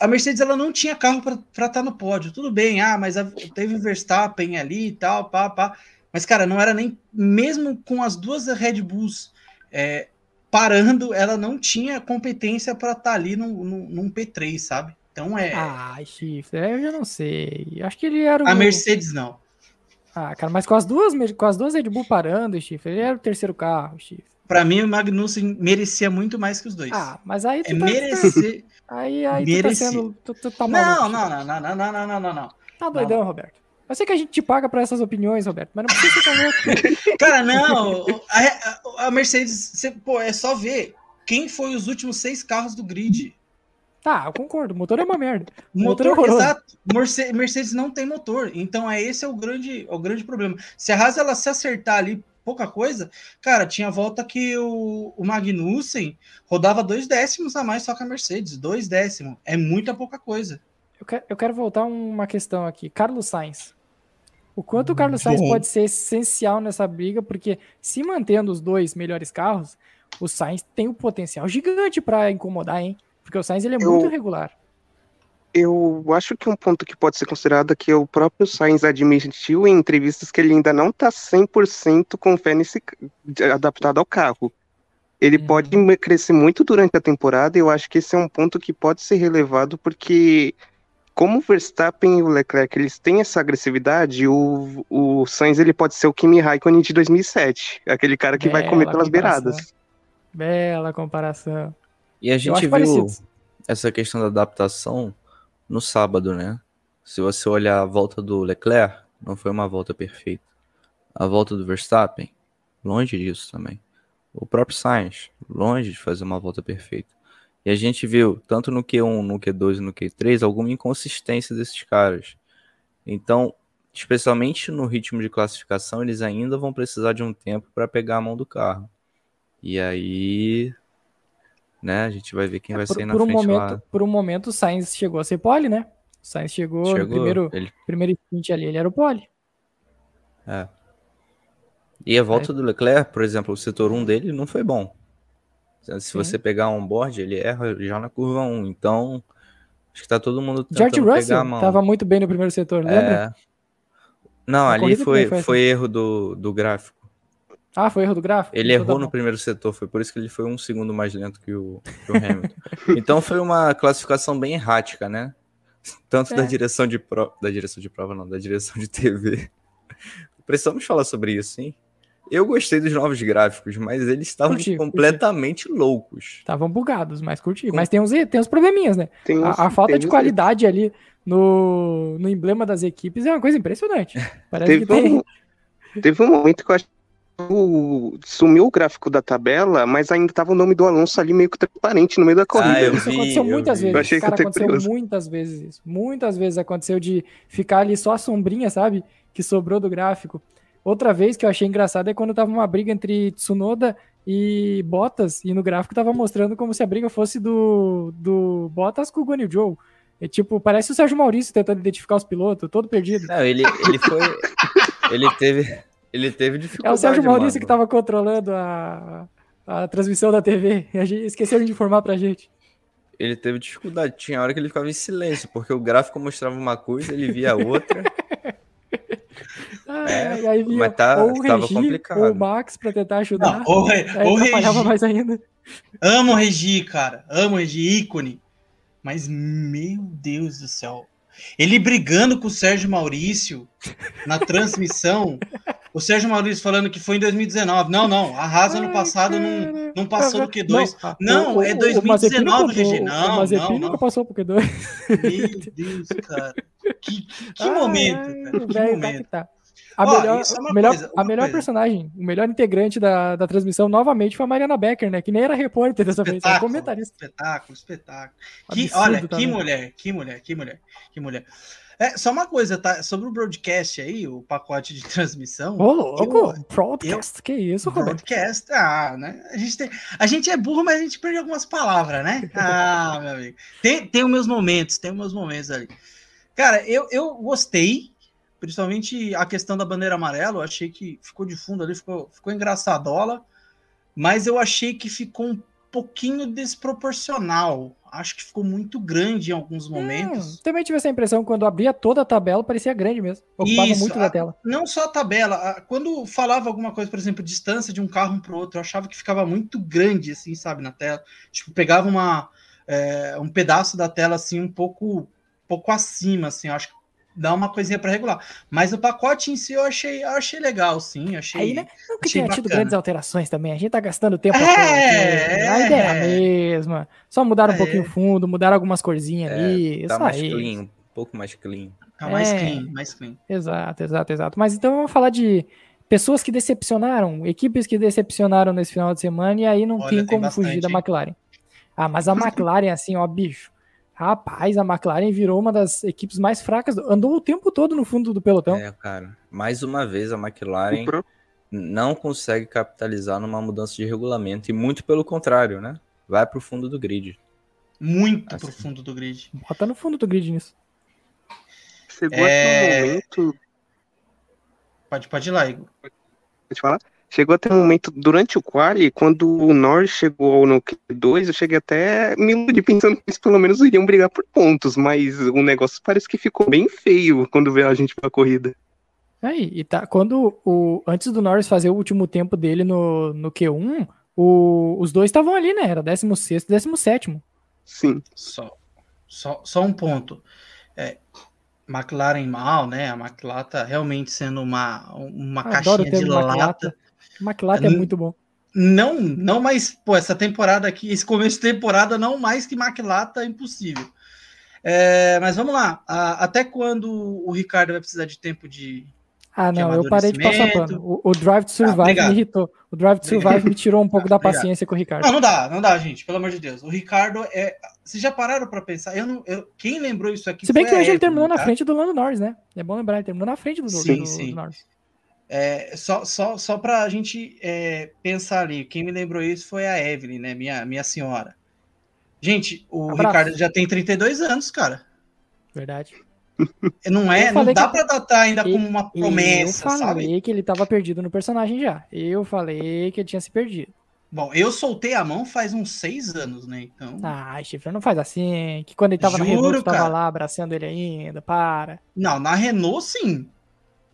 a Mercedes ela não tinha carro para estar tá no pódio. Tudo bem, ah, mas a, teve Verstappen ali e tal, pá, pá. Mas, cara, não era nem. Mesmo com as duas Red Bulls é, parando, ela não tinha competência para estar tá ali num, num, num P3, sabe? Então é. Ah, chifre, eu já não sei. Acho que ele era o. A Mercedes não. Ah, cara, mas com as duas, com as duas Red Bull parando, chifre, ele era o terceiro carro, chifre. Pra mim, o Magnussen merecia muito mais que os dois. Ah, mas aí tu é tá... merecer. Aí, aí tu tá sendo. Tu, tu tá não, não, não, não, não, não, não, não, não. Tá doidão, não. Roberto. Eu sei que a gente te paga para essas opiniões, Roberto, mas não precisa ficar louco. Cara, não. A, a, Mercedes, você, pô, é só ver quem foi os últimos seis carros do grid. Tá, eu concordo. O motor é uma merda. O motor, motor é exato. Mercedes não tem motor. Então é esse é o grande, é o grande problema. Se a Haas ela se acertar ali pouca coisa, cara, tinha volta que o, o Magnussen rodava dois décimos a mais só que a Mercedes. Dois décimos. É muita pouca coisa. Eu quero, eu quero voltar uma questão aqui. Carlos Sainz. O quanto o Carlos Sainz Bom. pode ser essencial nessa briga, porque se mantendo os dois melhores carros, o Sainz tem um potencial gigante para incomodar, hein? Porque o Sainz ele é eu, muito regular. Eu acho que um ponto que pode ser considerado é que o próprio Sainz admitiu em entrevistas que ele ainda não está 100% com fé nesse, adaptado ao carro. Ele hum. pode crescer muito durante a temporada e eu acho que esse é um ponto que pode ser relevado porque como o Verstappen e o Leclerc eles têm essa agressividade, o, o Sainz ele pode ser o Kimi Raikkonen de 2007, aquele cara que Bela vai comer pelas comparação. beiradas. Bela comparação. E a gente viu parecido. essa questão da adaptação no sábado, né? Se você olhar a volta do Leclerc, não foi uma volta perfeita. A volta do Verstappen, longe disso também. O próprio Sainz, longe de fazer uma volta perfeita. E a gente viu, tanto no Q1, no Q2 e no Q3, alguma inconsistência desses caras. Então, especialmente no ritmo de classificação, eles ainda vão precisar de um tempo para pegar a mão do carro. E aí né? A gente vai ver quem é, vai por, sair na por um frente momento, lá. Por um momento, o Sainz chegou a ser pole, né? O Sainz chegou, chegou no primeiro, ele... primeiro sprint ali, ele era o pole. É. E a volta é. do Leclerc, por exemplo, o setor 1 dele não foi bom. Se Sim. você pegar um board, ele erra já na curva 1. Então, acho que tá todo mundo tentando George Russell pegar a mão. tava muito bem no primeiro setor, lembra? É... Não, a ali foi, foi, foi, erro do, do gráfico. Ah, foi erro do gráfico? Ele errou no primeiro setor, foi por isso que ele foi um segundo mais lento que o, que o Hamilton. então foi uma classificação bem errática, né? Tanto é. da direção de prova. Da direção de prova, não, da direção de TV. Precisamos falar sobre isso, hein? Eu gostei dos novos gráficos, mas eles estavam curti, completamente curti. loucos. Estavam bugados, mas curti. Com... Mas tem uns, tem uns probleminhas, né? Uns, a, a, falta de qualidade ali no, no emblema das equipes é uma coisa impressionante. Parece teve que tem. Um, teve um momento que eu acho sumiu o gráfico da tabela, mas ainda tava o nome do Alonso ali meio que transparente no meio da corrida. Ah, isso aconteceu muitas vi. vezes. Cara, aconteceu curioso. muitas vezes isso. Muitas vezes aconteceu de ficar ali só a sombrinha, sabe? Que sobrou do gráfico. Outra vez que eu achei engraçado é quando tava uma briga entre Tsunoda e Bottas, e no gráfico tava mostrando como se a briga fosse do, do Bottas com o Guanyu Joe. É tipo, parece o Sérgio Maurício tentando identificar os pilotos, todo perdido. Não, ele, ele foi. ele teve ele teve dificuldade. É o Sérgio Maurício mano. que estava controlando a, a transmissão da TV. E a gente, esqueceram de informar pra gente. Ele teve dificuldade. Tinha hora que ele ficava em silêncio, porque o gráfico mostrava uma coisa, ele via outra. ah, é, aí via mas tá, ou o Regi, complicado. ou o Max para tentar ajudar. Não, ou, aí o Regi. mais ainda. Amo o Regi, cara. Amo o Regi, ícone. Mas, meu Deus do céu. Ele brigando com o Sérgio Maurício na transmissão. O Sérgio Maurício falando que foi em 2019. Não, não. A Haas ano passado não, não passou do Q2. Não, não é 2019, Regi. Não, o Mazepin não, nunca passou pro Q2. Meu Deus, cara. Que, que momento, cara. Que momento. Tá, tá. A Ó, melhor, é melhor, coisa, a melhor coisa. personagem, o melhor integrante da, da transmissão novamente foi a Mariana Becker, né? Que nem era repórter dessa vez, era comentarista. espetáculo, espetáculo. Que, Absurdo olha, que também. mulher, que mulher, que mulher, que mulher. É, só uma coisa, tá? Sobre o broadcast aí, o pacote de transmissão. Ô, louco! eu- Broadcast, que isso, Roberto? Broadcast, ah, né? A gente, tem, a gente é burro, mas a gente perde algumas palavras, né? Ah, meu amigo. Tem, tem os meus momentos, tem os meus momentos ali. Cara, eu, eu gostei, principalmente a questão da bandeira amarela, eu achei que ficou de fundo ali, ficou, ficou engraçadola, mas eu achei que ficou um pouquinho desproporcional. Acho que ficou muito grande em alguns momentos. Hum, também tive essa impressão quando abria toda a tabela, parecia grande mesmo. Ocupava Isso, muito a- da tela. Não só a tabela, a- quando falava alguma coisa, por exemplo, distância de um carro um para o outro, eu achava que ficava muito grande, assim, sabe, na tela. Tipo, pegava uma, é, um pedaço da tela, assim, um pouco, pouco acima, assim, acho que dá uma coisinha para regular. Mas o pacote em si eu achei, eu achei legal, sim, achei... Aí, né? Não que tenha tido grandes alterações também. A gente tá gastando tempo É, toa aqui. A ideia é a é. mesma. Só mudaram um É. pouquinho o fundo, mudaram algumas corzinhas É, ali. Tá mais aí. clean, um pouco mais clean. Tá mais É. clean, mais clean. Exato, exato, exato. Mas então vamos falar de pessoas que decepcionaram, equipes que decepcionaram nesse final de semana, e aí não Olha, tem tem como bastante, fugir da? McLaren. Ah, mas a McLaren, assim, ó, bicho. Rapaz, a McLaren virou uma das equipes mais fracas. do- Andou o tempo todo no fundo do pelotão. É, cara. Mais uma vez a McLaren não consegue capitalizar numa mudança de regulamento e muito pelo contrário, né? Vai pro fundo do grid. Muito Assim. pro fundo do grid. Bota no fundo do grid nisso. Chegou É. até um momento. Pode, pode ir lá, Igor. Pode falar? Chegou até um momento durante o quali, quando o Norris chegou no Q2, eu cheguei até me iludir pensando que eles pelo menos iriam brigar por pontos, mas o negócio parece que ficou bem feio quando veio a gente pra corrida. Aí, e tá, quando o, antes do Norris fazer o último tempo dele no, no Q1, o- os dois estavam ali, né? Era 16 e 17. Sim. Só, só, só um ponto. É, McLaren mal, né? A McLaren tá realmente sendo uma, uma Adoro caixinha de lata. McLaren é muito bom. Não, não mais, pô, essa temporada aqui, esse começo de temporada, não mais que McLaren é impossível. É, mas vamos lá. A- até quando o Ricardo vai precisar de tempo de. Ah, de não, eu parei de passar pano. O, o Drive to Survive obrigado. me irritou. O Drive to. Survive me tirou um pouco da Obrigado. paciência com o Ricardo. Não, não dá, não dá, gente, pelo amor de Deus. O Ricardo é. Vocês já pararam para pensar? Eu não, eu- quem lembrou isso aqui? Se bem que hoje ele terminou na tá? frente do Lando Norris, né? É bom lembrar, ele terminou na frente do, do, Sim, do- sim. do Norris. É, só, só, só para a gente é, pensar ali, quem me lembrou isso foi a Evelyn, né? Minha, minha senhora. Gente, o Abraço. Ricardo já tem 32 anos, cara. Verdade. Não é, não dá que- para datar ainda como uma promessa, eu falei sabe? que ele tava perdido no personagem já. Eu falei que ele tinha se perdido. Bom, eu soltei a mão faz uns seis anos, né? Então, Ah, Chifre, não faz assim. Que quando ele tava na Juro, Renault, tu tava lá abraçando ele ainda. Para. não, na Renault sim.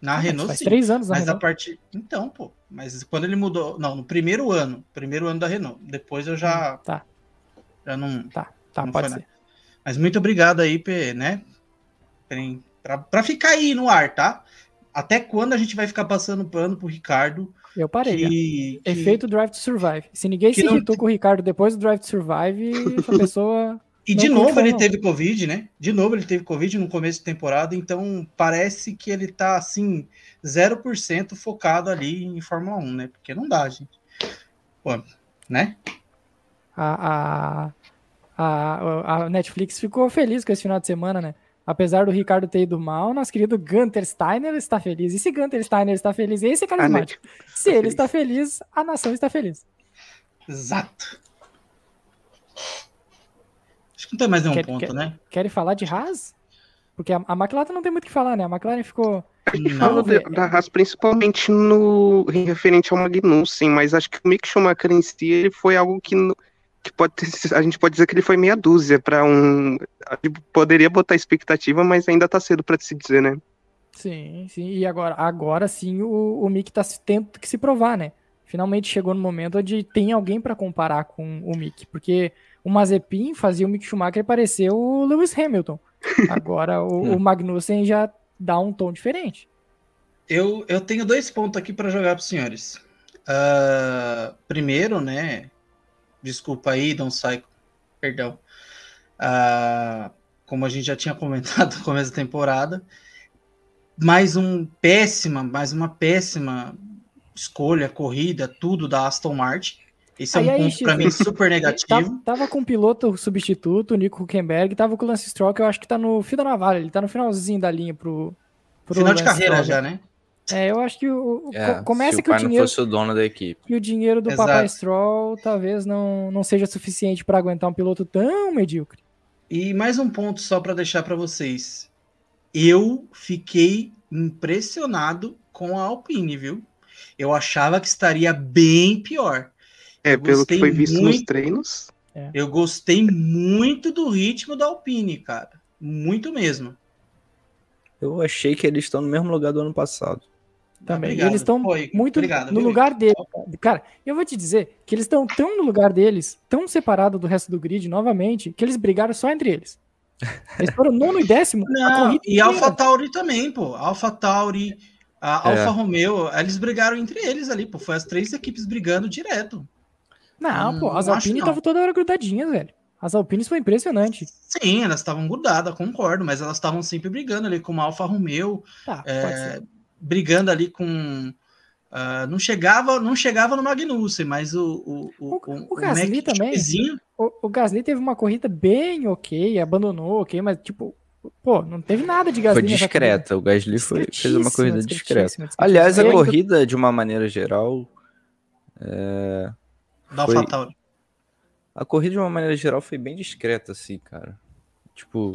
Na Renault faz sim. três anos na Mas a Renault. partir. Então, pô. Mas quando ele mudou. Não, no primeiro ano. Primeiro ano da Renault. Depois eu já. Tá, Já não. tá, tá, Não pode foi ser. Mas muito obrigado aí, né? Pra- Pra, ficar aí no ar, tá? Até quando a gente vai ficar passando pano pro Ricardo? Eu parei. Que, que- Efeito Drive to Survive. Se ninguém se não irritou com o Ricardo depois do Drive to Survive, essa pessoa. E não de novo falar, ele não. teve Covid, né? De novo ele teve Covid no começo de temporada, então parece que ele tá assim, 0% focado ali em Fórmula 1, né? Porque não dá, gente. Pô, né? A, a, a, a Netflix ficou feliz com esse final de semana, né? Apesar do Ricardo ter ido mal, nosso querido Gunter Steiner está feliz. E se Gunter Steiner está feliz, esse é carismático. Se ele está feliz, a nação está feliz. Exato. Acho que não tem mais nenhum Quer- ponto, quer- né? Querem falar de Haas? Porque a, a McLaren não tem muito o que falar, né? A McLaren ficou. Falo Vamos ver. da, da Haas principalmente no em referente ao Magnussen, mas acho que o Mick Schumacher em si ele foi algo que, que pode ter- a gente pode dizer que ele foi meia dúzia para um a gente poderia botar expectativa, mas ainda tá cedo para se dizer, né? Sim, sim. E agora, agora sim o, o Mick tá tendo que se provar, né? Finalmente chegou no momento onde tem alguém para comparar com o Mick, porque o Mazepin fazia o Mick Schumacher parecer o Lewis Hamilton. Agora o, o Magnussen já dá um tom diferente. Eu, eu tenho dois pontos aqui para jogar para os senhores. Ah, primeiro, né? Desculpa aí, Don Psycho, perdão. Ah, como a gente já tinha comentado no começo da temporada, mais um péssima, mais uma péssima escolha, corrida, tudo da Aston Martin. Esse é Aí, um aí, ponto para mim super negativo. Tava, tava com o piloto substituto, o Nico Huckenberg, tava com o Lance Stroll, que eu acho que tá no fio da navalha, ele tá no finalzinho da linha pro. pro Final de Lance carreira Stroll. já, né? É, eu acho que o, É, co- começa se o que o pai não dinheiro, fosse o dono da equipe. que o dinheiro do Exato. Papai Stroll talvez não, não seja suficiente para aguentar um piloto tão medíocre. E mais um ponto só para deixar para vocês. Eu fiquei impressionado com a Alpine, viu? Eu achava que estaria bem pior. É, Eu pelo que foi visto nos muito. treinos. Eu gostei muito do ritmo da Alpine, cara. Muito mesmo. Eu achei que eles estão no mesmo lugar do ano passado. Também. Obrigado. eles estão muito Obrigado, no lugar deles. Cara, eu vou te dizer que eles estão tão no lugar deles, tão separados do resto do grid novamente, que eles brigaram só entre eles. Eles foram nono e décimo. Não, e. Alpha Tauri também, pô. Alpha Tauri, a É. Alfa Romeo, eles brigaram entre eles ali, pô. Foi as três equipes brigando direto. Não, Hum, pô, as Alpine estavam toda hora grudadinhas, velho. As Alpines foi impressionante. Sim, elas estavam grudadas, concordo, mas elas estavam sempre brigando ali com uma Alfa Romeo, Tá, é, pode ser. brigando ali com. ah, não chegava não chegava no Magnussen, mas o. O, O- o Gasly Mac também. O, o Gasly teve uma corrida bem ok, abandonou, ok, mas tipo, pô, não teve nada de Gasly Foi discreta. O Gasly foi, fez uma corrida discreta. Aliás, a corrida, de uma maneira geral. Da Foi- AlphaTauri. A corrida, de uma maneira geral, foi bem discreta, assim, cara. Tipo,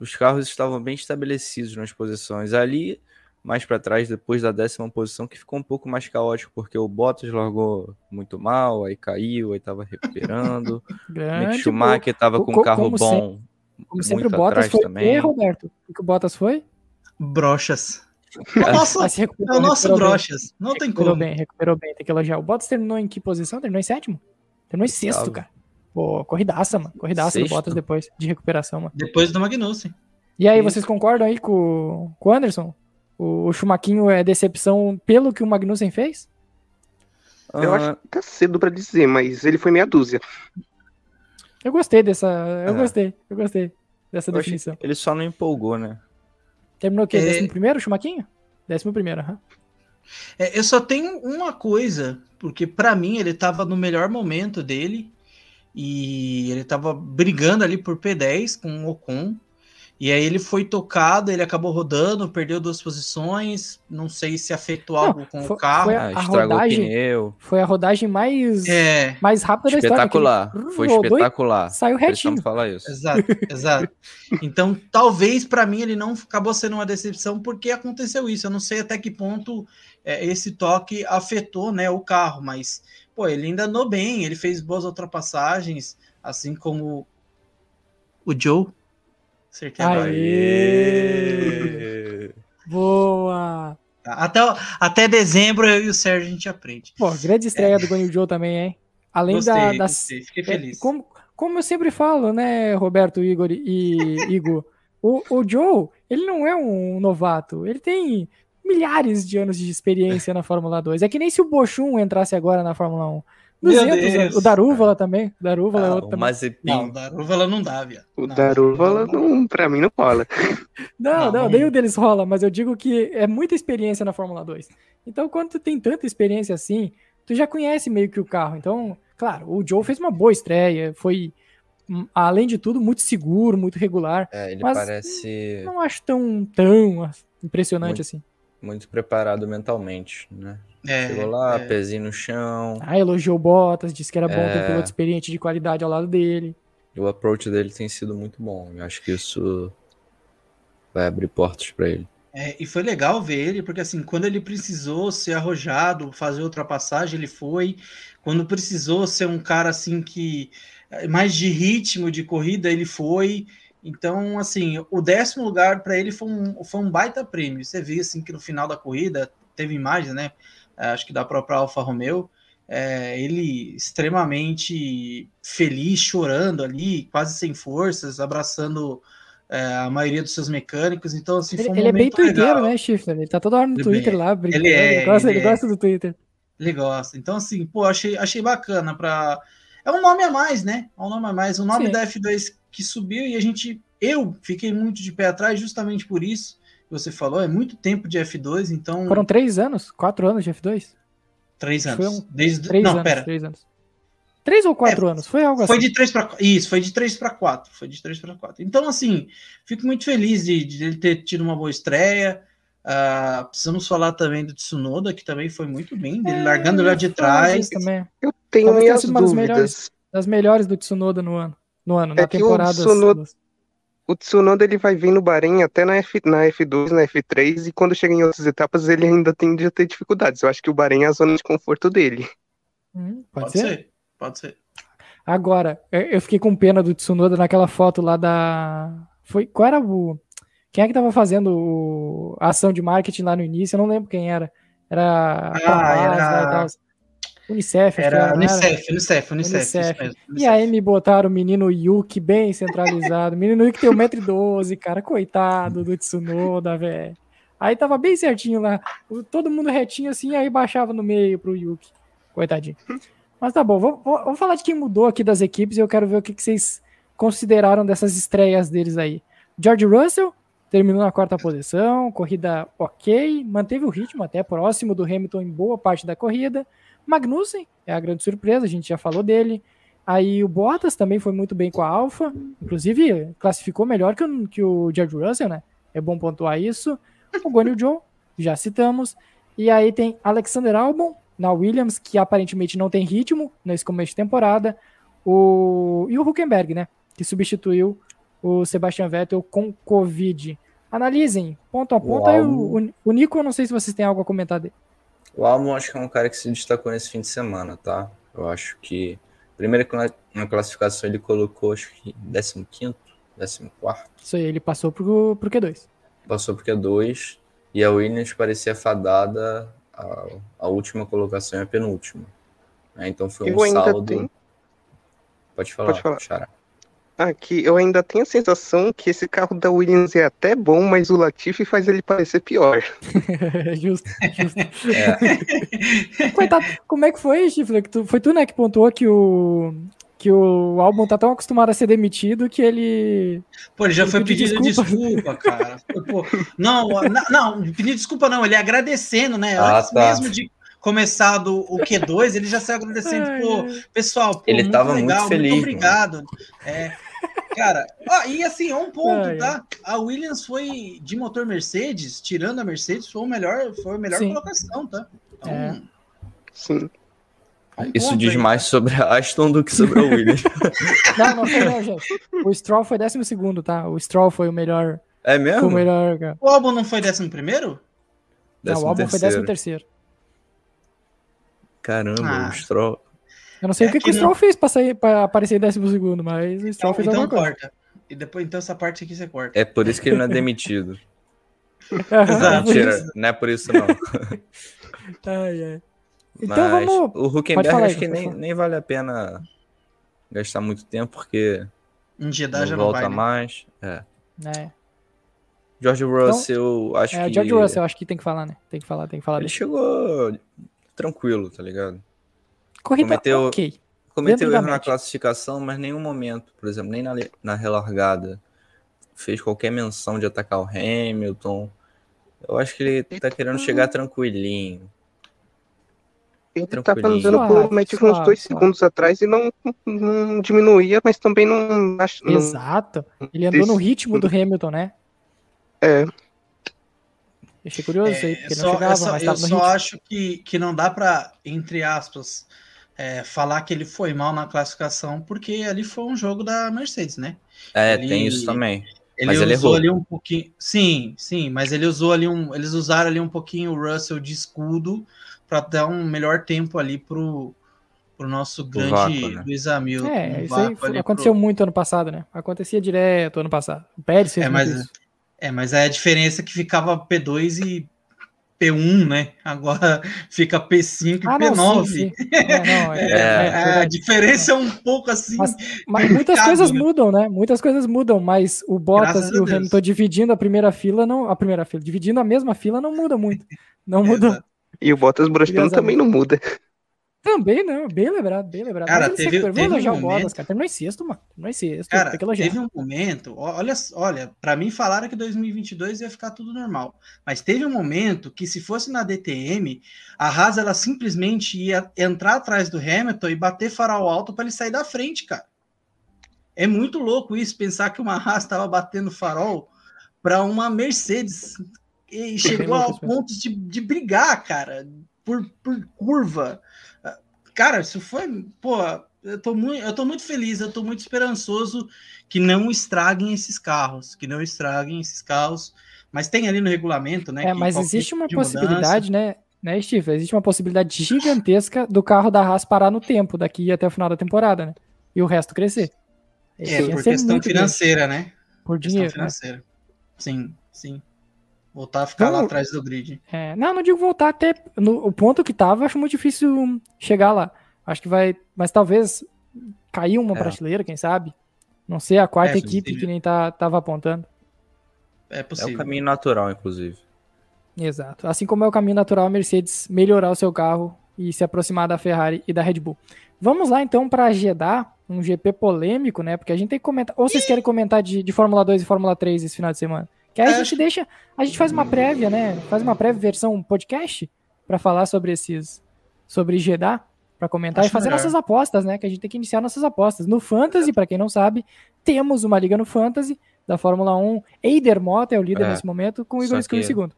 os carros estavam bem estabelecidos nas posições. Ali, mais pra trás, depois da décima posição, que ficou um pouco mais caótico, porque o Bottas largou muito mal, aí caiu, aí tava recuperando. o Grande, Mick Schumacher tava com um carro como bom, Como sempre, o muito Bottas atrás foi. também. E, Roberto? O que o Bottas foi? Brochas. É o nosso, é o nosso. Brochas. Não tem Recuperou como. bem, recuperou bem, tem que elogiar. O Bottas terminou em que posição? Terminou em sétimo? Terminou em sexto, Oitavo. cara. Pô, corridaça, mano. Corridaça do Sexto. Bottas depois de recuperação, mano. Depois do Magnussen. E aí, Isso. vocês concordam aí com, com o Anderson? O, o Schumaquinho é decepção pelo que o Magnussen fez? Eu Ah, acho que tá cedo pra dizer, mas ele foi meia dúzia. Eu gostei dessa. Eu É. gostei, eu gostei dessa eu definição. ele só não empolgou, né? Terminou o quê? É. Décimo primeiro, Schumaquinho? Décimo primeiro, aham. É, eu só tenho uma coisa, porque pra mim ele tava no melhor momento dele e ele tava brigando ali por P10 com o Ocon. E aí ele foi tocado, ele acabou rodando, perdeu duas posições. Não sei se afetou Não, algo com foi- o carro. foi Ah, a estragou rodagem- o pneu. Foi a rodagem mais, É, mais rápida da história. ele Espetacular. Foi rodou e espetacular. Saiu retinho. Falar isso. exato, exato. Então, talvez pra mim ele não acabou sendo uma decepção porque aconteceu isso. Eu não sei até que ponto é, esse toque afetou, né, o carro, mas pô, ele ainda andou bem, ele fez boas ultrapassagens, assim como o Joe. Acertei. Aê! Boa! Até, até dezembro eu e o Sérgio a gente aprende. Pô, grande estreia do Guanyu Joe também, hein? Além Gostei, da, das. gostei, fiquei é, feliz. como, como eu sempre falo, né, Roberto, Igor e Igor? O, o Joe, ele não é um novato. Ele tem milhares de anos de experiência na Fórmula 2. É que nem se o Bochum entrasse agora na Fórmula 1. Meu 200 Deus. anos. O Darúvala também. O Darúvala é Ah, outro o também. Mazepin. Não, Darúvala não dá, viado. O Não, Daruvala, não, pra mim, não rola. Não, Não, não, nenhum deles rola, mas eu digo que é muita experiência na Fórmula 2. Então, quando tu tem tanta experiência assim, tu já conhece meio que o carro. Então, claro, o Joe fez uma boa estreia, foi, hum, além de tudo, muito seguro, muito regular. É, ele Mas- parece Não acho tão, tão impressionante Muito. assim. muito preparado mentalmente, né? É, Chegou lá, é. pezinho no chão. Ah, elogiou o Bottas, disse que era bom ter um É. piloto experiente de qualidade ao lado dele. E o approach dele tem sido muito bom. Eu acho que isso vai abrir portas pra ele. É, e foi legal ver ele, porque assim, quando ele precisou ser arrojado, fazer ultrapassagem, ele foi. Quando precisou ser um cara assim que é, mais de ritmo de corrida, ele foi. Então, assim, o décimo lugar para ele foi um, foi um baita prêmio. Você vê assim que no final da corrida teve imagens, né? É, Acho que da própria Alfa Romeo. é, ele extremamente feliz, chorando ali, quase sem forças, abraçando é, a maioria dos seus mecânicos. Então, assim, Ele, um ele é bem legal. né, Shifter? Ele tá toda hora no Ele Twitter é- lá, brincando. ele é, ele, gosta, ele gosta do Twitter. Ele gosta. Então, assim, pô, achei, achei bacana para É um nome a mais, né? É um nome a mais. O nome Sim. da F2 que subiu e a gente. Eu fiquei muito de pé atrás justamente por isso. Você falou, é muito tempo de F2, então. Foram três anos? Quatro anos de F2? Três anos. um- Desde... Três Não, anos, pera. três anos. Três ou quatro É, anos? Foi algo Foi assim. de 3 para Isso, foi de 3 para 4. Foi de 3 para 4. Então, assim, fico muito feliz de, de ele ter tido uma boa estreia. Ah, precisamos falar também do Tsunoda, que também foi muito bem, dele largando lá de É, trás. também. Eu tenho Talvez minhas das dúvidas. melhores. Das melhores do Tsunoda no ano. No ano, É na que o temporada. Tsunoda- O Tsunoda ele vai vir no Bahrein até na, F, na F2, na F3, e quando chega em outras etapas ele ainda tende a ter dificuldades. Eu acho que o Bahrein é a zona de conforto dele. Hum, pode, Pode ser? ser, pode ser. Agora, eu fiquei com pena do Tsunoda naquela foto lá da. Foi, qual era o. Quem é que tava fazendo o- a ação de marketing lá no início? Eu não lembro quem era. Era. a Ah, Paz era- lá e tal. Unicef, Era? Unicef, Unicef, Unicef. Unicef. E aí me botaram o menino Yuki bem centralizado. Menino Yuki tem 1,12m, cara. Coitado do Tsunoda, velho. Aí tava bem certinho lá. Todo mundo retinho assim, aí baixava no meio pro Yuki. Coitadinho. Mas tá bom, vamos, vamos falar de quem mudou aqui das equipes e eu quero ver o que, que vocês consideraram dessas estreias deles aí. George Russell terminou na quarta posição, corrida ok, manteve o ritmo até próximo do Hamilton em boa parte da corrida. Magnussen é a grande surpresa, a gente já falou dele. Aí o Bottas também foi muito bem com a Alfa, inclusive classificou melhor que o, que o George Russell, né? É bom pontuar isso. O Guan Yu Zhou, já citamos. E aí tem Alexander Albon na Williams, que aparentemente não tem ritmo nesse começo de temporada. O... E o Huckenberg, né? Que substituiu o Sebastian Vettel com Covid. Analisem ponto a ponto. Aí o, o, o Nico, eu não sei se vocês têm algo a comentar dele. O Albon acho que é um cara que se destacou nesse fim de semana, tá? Eu acho que. Primeiro que na- classificação ele colocou, acho que 15, 14. Isso aí, ele passou pro, pro Q2. Passou é dois. E a Williams parecia fadada a, a última colocação e a penúltima. né? Então foi um saldo. tenho- Pode falar, Pode falar. Xará. Aqui eu ainda tenho a sensação que esse carro da Williams é até bom, mas o Latifi faz ele parecer pior. justo, justo. É, Coitado, como é que foi, Chifre? Foi tu, né, que pontuou que o, que o álbum tá tão acostumado a ser demitido que ele. Pô, ele já Ele foi pediu pedindo desculpa. desculpa, cara. Pô, não, na- não, pedir desculpa não, ele agradecendo, né? Ah, Antes tá. mesmo de começar do, o Q2, ele já saiu agradecendo, pô, pessoal, pô, Ele muito tava muito legal, feliz, muito obrigado. É, cara, ó, e assim, um ponto, Ai, tá? A Williams foi de motor Mercedes, tirando a Mercedes, foi o melhor, foi a melhor Sim. colocação, tá? Então, É. Sim. um isso ponto diz aí. mais sobre a Aston do que sobre a Williams. Não, não foi não, gente. O Stroll foi 12, tá? O Stroll foi o melhor. É Foi mesmo? o melhor. cara. O álbum não foi décimo primeiro? Não, o Décimo álbum foi terceiro. 13. Caramba, Ah. o Stroll. Eu não sei É o que, que que o Stroll fez pra, sair, pra aparecer em 12, mas o Stroll Então, fez então alguma coisa. corta. E depois, então essa parte aqui você corta. É por isso que ele não é demitido. Exato. Mentira, não é por isso não. Ai, ai. Então Mas vamos. o Huckenberg falar, acho que nem, nem vale a pena gastar muito tempo, porque Em Jeddah não já não volta vai, né? mais. É. É, George Russell, acho é que George Russell, acho que tem que falar, né? Tem que falar, tem que falar ele dele. chegou tranquilo, tá ligado? Corrida cometeu- ok. Cometeu erro na classificação, mas em nenhum momento, por exemplo, nem na, na relargada, fez qualquer menção de atacar o Hamilton. Eu acho que ele tá querendo chegar tranquilinho. Ele por Suave, média uns dois suave. segundos atrás e não, não diminuía, mas também não. Acho, Exato. Ele andou no ritmo do Hamilton, né? é, Eu achei curioso É, aí, porque eu não só, chegava, eu só, mas eu só ritmo. acho que, que não dá para, entre aspas, é, falar que ele foi mal na classificação, porque ali foi um jogo da Mercedes, né? É, Ele- tem isso também. Ele Mas ele usou errou. ali um pouquinho. Sim, sim, mas ele usou ali um. Eles usaram ali um pouquinho o Russell de escudo para dar um melhor tempo ali pro, pro nosso grande vácuo, né? Luiz Hamilton. É, um isso aí foi- aconteceu pro- muito ano passado, né? Acontecia direto ano passado. O Pérez fez É, muito mas- isso. É, mas é a diferença é que ficava P2 e P1, né? Agora fica P5 e Ah, P9. não, sim, sim. É, não, é, É, é, a verdade. diferença é um pouco assim. Mas- Mas muitas coisas né? mudam, né? Muitas coisas mudam, mas o Bottas Graças e a o. Hamilton dividindo a primeira fila, não. A primeira fila, dividindo a mesma fila não muda muito. Não muda. E o Bottas brostando Curiosamente. também não muda. Também não, bem lembrado, bem lembrado. Cara, teve- teve elogiar um o Bottas, momento- cara. Terminou em sexto, mano. Terminou em sexto. Cara, tem que elogiar. teve um momento, olha, olha, para mim falaram que 2022 ia ficar tudo normal, mas teve um momento que se fosse na DTM, a Haas ela simplesmente ia entrar atrás do Hamilton e bater farol alto para ele sair da frente, cara. É muito louco isso, pensar que uma Haas estava batendo farol para uma Mercedes e chegou ao ponto de, de brigar, cara, por, por curva. Cara, isso foi, pô, eu tô muito, eu tô muito feliz, eu tô muito esperançoso que não estraguem esses carros, que não estraguem esses carros. Mas tem ali no regulamento, né? É, mas existe uma tipo de mudança- possibilidade, né, né, Steve? Existe uma possibilidade gigantesca do carro da Haas parar no tempo daqui até o final da temporada, né? E o resto crescer. Isso É, ia por questão grande, financeira, né? Por Questão dinheiro. né? financeira. Sim, sim. Voltar a ficar lá atrás do grid. É, não, não digo voltar até no o ponto que tava, acho muito difícil chegar lá. Acho que vai, mas talvez cair uma É. prateleira, quem sabe? Não sei a quarta É, equipe que nem tá, tava apontando. É É possível. o caminho natural, inclusive. Exato. Assim como é o caminho natural a Mercedes melhorar o seu carro e se aproximar da Ferrari e da Red Bull. Vamos lá então para Jeddah, um GP polêmico, né? Porque a gente tem que comentar. Ou vocês querem comentar de, de Fórmula 2 e Fórmula 3 esse final de semana? Que aí a É, gente deixa. A gente faz uma prévia, né? Faz uma prévia versão podcast para falar sobre esses. Sobre Jeddah, para comentar Acho e fazer melhor. nossas apostas, né? Que a gente tem que iniciar nossas apostas. No Fantasy, para quem não sabe, temos uma liga no Fantasy da Fórmula 1. Eider Mota é o líder É, nesse momento, com o Igor Skill em que- segundo.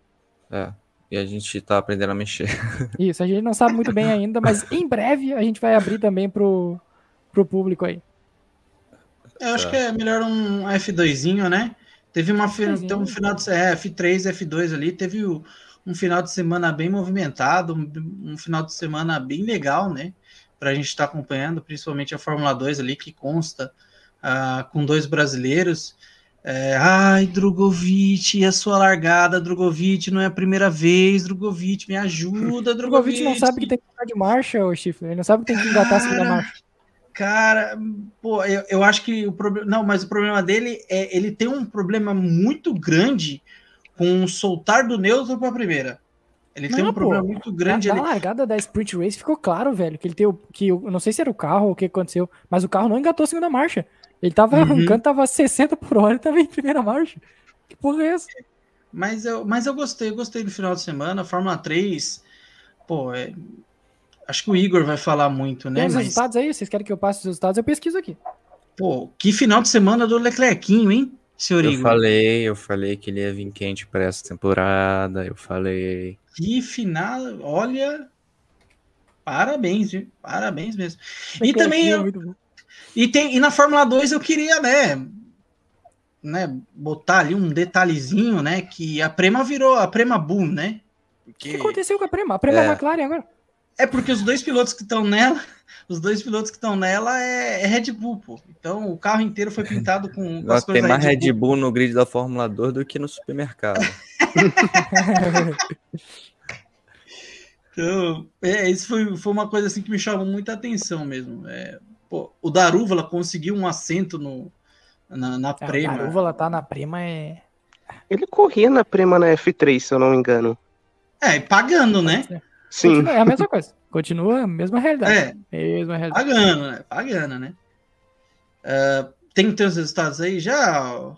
É. E a gente tá aprendendo a mexer. Isso, a gente não sabe muito bem ainda, mas em breve a gente vai abrir também pro, pro público aí. Eu acho que é melhor um F2zinho, né? Teve uma fi- F2zinho. tem um final de é, F3, F2 ali, teve o- um final de semana bem movimentado, um, um final de semana bem legal, né? Para a gente estar acompanhando, principalmente a Fórmula 2 ali, que consta ah, com dois brasileiros. É, ai, Drogovic, e a sua largada, Drogovic, não é a primeira vez, Drogovic, me ajuda, O Drogovic. Drogovic não sabe que tem que ficar de marcha, ô Chifre. Ele não sabe que tem que engatar a segunda Cara, marcha. Cara, pô, eu, eu acho que o problema. Não, mas o problema dele é ele tem um problema muito grande com soltar do neutro para a primeira. Ele tem Não, um problema pô. muito grande na, largada da Sprint Race ficou claro, velho, que ele tem o, que eu não sei se era o carro ou o que aconteceu, mas o carro não engatou a segunda marcha. Ele tava Uhum. arrancando, tava 60 por hora e tava em primeira marcha. Que porra é essa? Mas eu, mas eu gostei, eu gostei do final de semana. Fórmula 3, pô, é- acho que o Igor vai falar muito, Tem né? os Mas, resultados aí? Vocês querem que eu passe os resultados? Eu pesquiso aqui. pô, que final de semana do Leclerquinho, hein, senhor Eu Igor? falei, eu falei que ele ia vir quente para essa temporada. Eu falei. Que final, olha. Parabéns, viu? Parabéns mesmo. E também é eu. E, tem, e na Fórmula 2 eu queria, né, né, botar ali um detalhezinho, né, que a Prema virou a Prema Boom, né? O que aconteceu com a Prema? A Prema é É. McLaren agora. É porque os dois pilotos que estão nela, os dois pilotos que estão nela é, é Red Bull, pô. Então o carro inteiro foi pintado com, com as tem cores da mais Red Bull no grid da Fórmula 2 do que no supermercado. Então, é, isso foi, foi uma coisa assim que me chamou muita atenção mesmo. É, pô, o Darúvala conseguiu um assento no, na, na É, a Prema. Darúvala tá na Prema é. Ele corria na Prema na F3, se eu não me engano. É, e pagando, né? Sim. Continua, é a mesma coisa. Continua a mesma realidade. É, Mesma realidade. Pagando, né? Pagando, né? Ah, tem teus resultados aí já?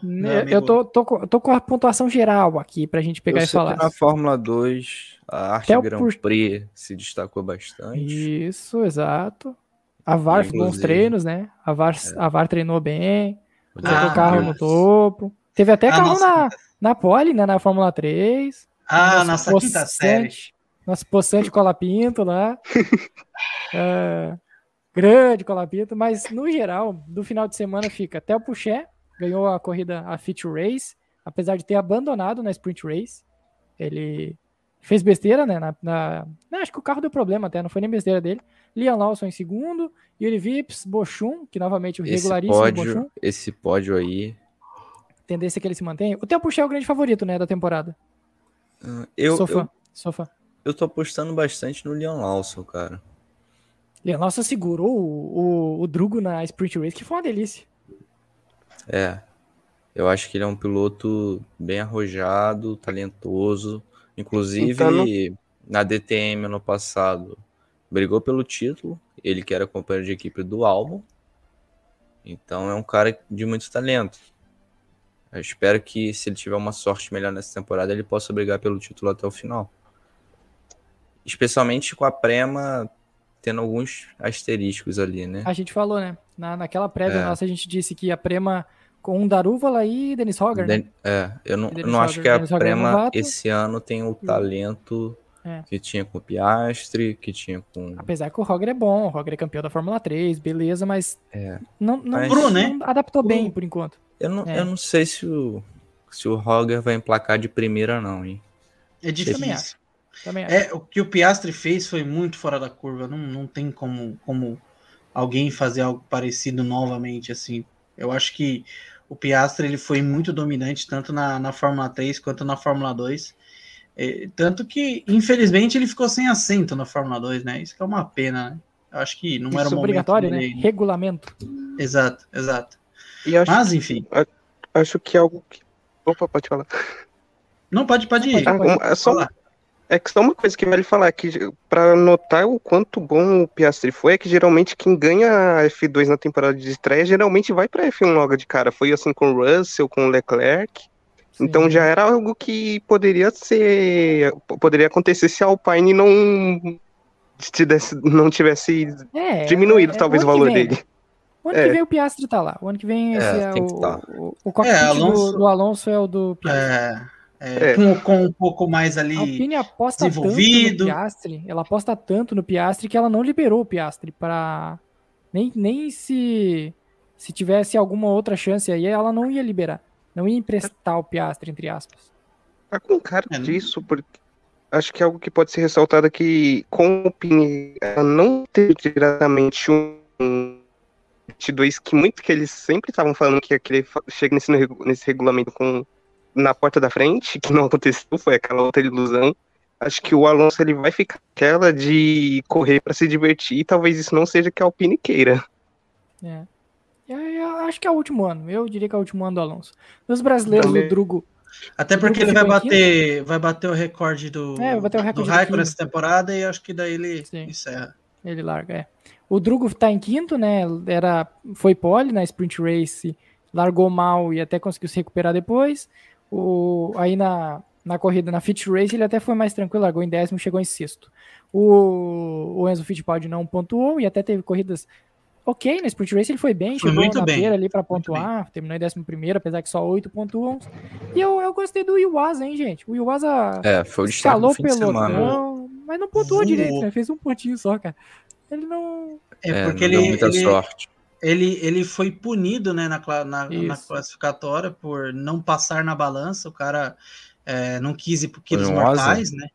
Eu, tô, tô, com- tô com a pontuação geral aqui pra gente pegar eu e falar. na Fórmula 2, a Arte Até o Grand por- Prix se destacou bastante. Isso, exato. A VAR fez bons treinos, né? A VAR, a VAR treinou bem, O colocou Ah, o carro no topo. Teve até Ah, carro nossa. na, na pole, né? Na Fórmula 3. Ah, Nosso nossa quinta série. Nosso possante Colapinto lá. É, grande Colapinto, mas no geral, do final de semana fica até o Puché, ganhou a corrida, a Feature Race, apesar de ter abandonado na Sprint Race. Ele fez besteira, né? Na, na- não, acho que o carro deu problema até, não foi nem besteira dele. Liam Lawson em segundo, Yuri Vips, Bochum, que novamente o Esse regularíssimo Bochum. pódio, esse pódio aí. Tendência que ele se mantenha. O Theo Puché é o grande favorito, né, da temporada. Eu, sou fã, eu, sou fã. Eu tô apostando bastante no Leon Lawson, cara. Liam Lawson segurou o, o, o Drugo na Sprint Race, que foi uma delícia. É. Eu acho que ele é um piloto bem arrojado, talentoso. Inclusive, Então não- na DTM ano passado, brigou pelo título, ele que era companheiro de equipe do álbum. Então é um cara de muito talento. Eu espero que se ele tiver uma sorte melhor nessa temporada, ele possa brigar pelo título até o final. Especialmente com a Prema tendo alguns asteriscos ali, né? A gente falou, né? Na, naquela prévia É. nossa, a gente disse que a Prema com um Darúvala e Dennis Hogger, né? Den- É, eu não, eu não acho Hogger- que a Dennis Hogger é Prema novato. esse ano tem o talento É. que tinha com o Piastri, que tinha com. Apesar que o Hogger é bom, o Hogger é campeão da Fórmula 3, beleza, mas É. não, não, Mas- Pro, né? não adaptou bem Pro. por enquanto. Eu não, É. eu não sei se o, se o Roger vai emplacar de primeira, não, hein? É difícil. Também acho. É, o que o Piastri fez foi muito fora da curva. Não, não tem como, como alguém fazer algo parecido novamente, assim. Eu acho que o Piastri ele foi muito dominante, tanto na, na Fórmula 3 quanto na Fórmula 2. É, tanto que, infelizmente, ele ficou sem assento na Fórmula 2, né? Isso que é uma pena, né? Eu acho que não era Isso o momento obrigatório, né? dele. Regulamento. Exato, exato. E acho, Mas, enfim. acho que é algo que. Opa, pode falar. Não, pode, pode ir. Ah, uma- é só, falar. É que só uma coisa que vale falar, que para notar o quanto bom o Piastri foi, é que geralmente quem ganha a F2 na temporada de estreia, geralmente vai para F1 logo de cara. Foi assim com o Russell, com o Leclerc. Então Sim. já era algo que poderia ser. poderia acontecer se a Alpine não, tivesse, não tivesse É, diminuído é- é talvez o valor dele. O ano É. que vem o Piastri tá lá. O ano que vem É, esse é, o, tá. o, o cockpit É, Alonso- do, do Alonso é o do Piastri. É, é, É. Com, com um pouco mais A ali. Alpine aposta tanto desenvolvido. no Piastri, ela aposta tanto no Piastri que ela não liberou o Piastri para nem, nem se se tivesse alguma outra chance aí, ela não ia liberar. Não ia emprestar o Piastri, entre aspas. Tá com cara É, não- disso, porque acho que é algo que pode ser ressaltado é que com o Pini, ela não teve diretamente um 22 que muito que eles sempre estavam falando que aquele chega nesse, regu- nesse regulamento com na porta da frente, que não aconteceu, foi aquela outra ilusão. Acho que o Alonso ele vai ficar aquela de correr para se divertir, e talvez isso não seja que a Alpine queira. É. Eu, eu acho que é o último ano. Eu diria que é o último ano do Alonso. Dos brasileiros, Também. o Drugo. Até porque Drugo ele vai bater, vai bater o recorde do, É, vai bater o recorde do do Raikkonen nessa temporada e acho que daí ele Sim. encerra. Ele larga, é. O Drugo tá em quinto, né? Era, foi pole na Sprint Race, largou mal e até conseguiu se recuperar depois. O, aí na, na corrida, na Fit Race, ele até foi mais tranquilo, largou em décimo, chegou em sexto. O, o Enzo Fittipaldi não pontuou e até teve corridas ok na Sprint Race, ele foi bem, Foi chegou na bem, beira ali para pontuar, terminou em décimo primeiro, apesar que só oito pontuam. E eu, eu gostei do Iwasa, hein, gente? O Iwasa É, foi o escalou pelotão, mas não pontuou Voou. direito, né? Fez um pontinho só, cara. Ele não. É, É, porque não deu ele, muita ele, sorte. Ele, ele foi punido né, na, na, na classificatória por não passar na balança. O cara é, não quis ir por quilos um mortais, né?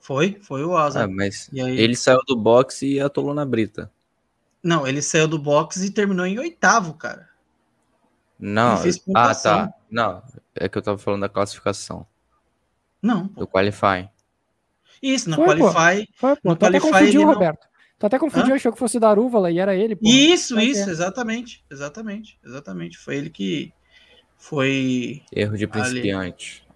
Foi, foi o Asa. Ah, mas E aí- ele saiu do boxe e atolou na brita. Não, ele saiu do box e terminou em oitavo, cara. Não, ah, tá. Não, é que eu tava falando da classificação, Não, pô. do qualifying. Isso, no Foi, pô. Qualify. Foi, pô. No até Qualify confundiu, não- Roberto. Tu até confundiu, achou que fosse Darúvala e era ele, pô. Isso, Vai isso, ter. exatamente. Exatamente, exatamente. Foi ele que foi. Erro de principiante.